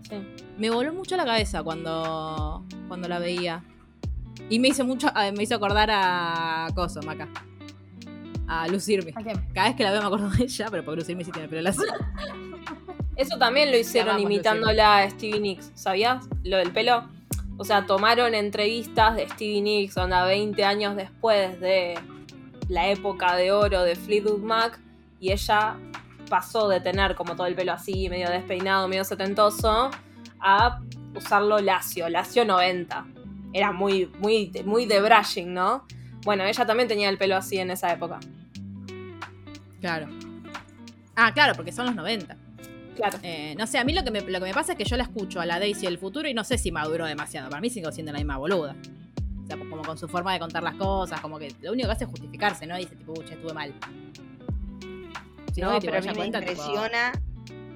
Sí. Me voló mucho la cabeza cuando, cuando la veía. Y me hizo mucho, ah, me hizo acordar a Coso, Maca. A lucirme. Cada vez que la veo me acuerdo de ella, pero porque lucirme sí tiene pelo lacio. Eso también lo hicieron imitándola a Stevie Nicks, ¿sabías? Lo del pelo. O sea, tomaron entrevistas de Stevie Nicks, onda 20 años después de la época de oro de Fleetwood Mac, y ella pasó de tener como todo el pelo así, medio despeinado, medio setentoso, a usarlo lacio, lacio 90. Era muy, muy, muy de brushing, ¿no? Bueno, ella también tenía el pelo así en esa época. Claro. Ah, claro, porque son los 90. Claro. Eh, no sé, a mí lo que, me, lo que me pasa es que yo la escucho a la Daisy del futuro y no sé si maduró demasiado. Para mí sigo siendo la misma boluda. O sea, como con su forma de contar las cosas, como que lo único que hace es justificarse, ¿no? Dice, tipo, "Uy, estuve mal. Si no, que, tipo, pero a mí me cuenta, tipo, impresiona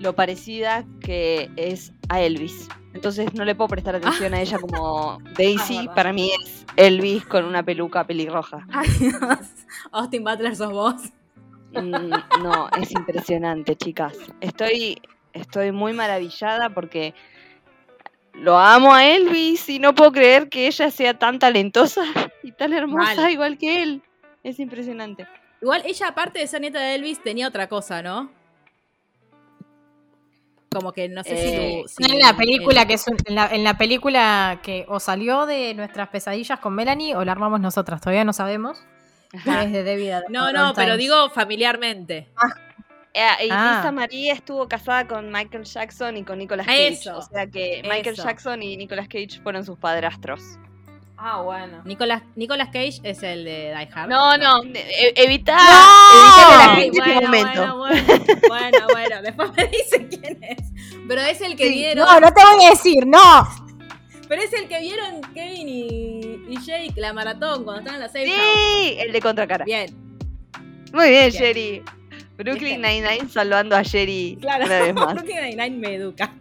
lo parecida que es a Elvis. Entonces no le puedo prestar atención a ella como Daisy. verdad. Para mí es Elvis con una peluca pelirroja. Ay, Dios. Austin Butler sos vos. Mm, no, es impresionante, chicas. Estoy, estoy muy maravillada porque lo amo a Elvis y no puedo creer que ella sea tan talentosa y tan hermosa Mal. igual que él. Es impresionante. Igual ella, aparte de ser nieta de Elvis, tenía otra cosa, ¿no? Como que no sé Eh, si tu. si en la película el- que es un- en, la, en la película que o salió de nuestras pesadillas con Melanie o la armamos nosotras, todavía no sabemos. Es de No, no, pero Times. digo familiarmente. Eh, y Ah. Lisa Marie estuvo casada con Michael Jackson y con Nicolas Cage. Eso, o sea que Michael eso. Jackson y Nicolas Cage fueron sus padrastros. Ah, bueno. Nicolas, Nicolas Cage es el de Die Hard. No, no, e- evita, ¡No! evitar a la este momento. bueno, bueno, bueno, bueno, después me dice quién es. Pero es el que Sí, vieron. No, no te voy a decir, no. Pero es el que vieron Kevin y, y Jake la maratón cuando estaban en la safe house. Sí, el de contracara. Bien, Muy bien, Bien. Sherry. Brooklyn. Nine-Nine salvando a Sherry claro. una vez más. Brooklyn Nine-Nine me educa.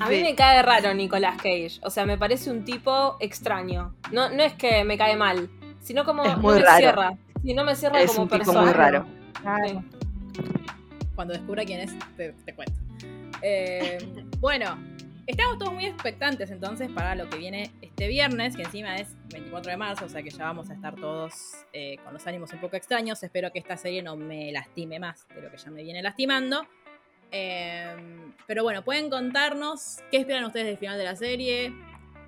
A mí me cae raro Nicolas Cage. O sea, me parece un tipo extraño. No, no es que me cae mal, sino como Es no muy me raro. cierra. Sí, no me cierra Es como un tipo persona. muy raro. Sí. Cuando descubra quién es, te, te cuento. Eh, bueno, estamos todos muy expectantes entonces para lo que viene este viernes, que encima es 24 de marzo, o sea que ya vamos a estar todos eh, con los ánimos un poco extraños. Espero que esta serie no me lastime más de lo que ya me viene lastimando. Eh, pero bueno, pueden contarnos qué esperan ustedes del final de la serie,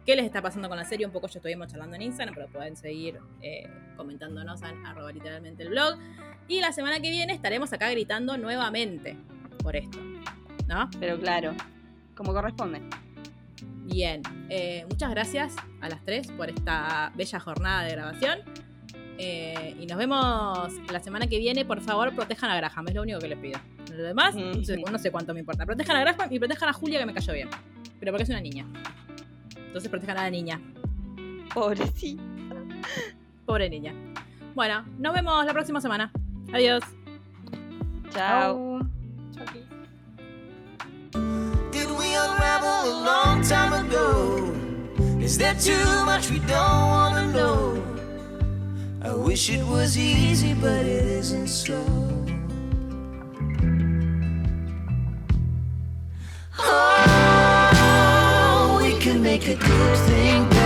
qué les está pasando con la serie. Un poco ya estuvimos charlando en Instagram, pero pueden seguir eh, comentándonos en arroba literalmente el blog. Y la semana que viene estaremos acá gritando nuevamente por esto. ¿No? Pero claro, como corresponde. Bien. Eh, muchas gracias a las tres por esta bella jornada de grabación. Eh, y nos vemos la semana que viene. Por favor, protejan a Graham. Es lo único que les pido. Lo demás, no sé, Ujú. no sé cuánto me importa. Protejan a Graham y protejan a Julia, que me cayó bien. Pero porque es una niña. Entonces protejan a la niña. Pobrecita. Pobre niña. Bueno, nos vemos la próxima semana. Adiós. Chao. Unravel a long time ago? Is there too much we don't wanna know? I wish it was easy, but it isn't so. Oh, we can make a good thing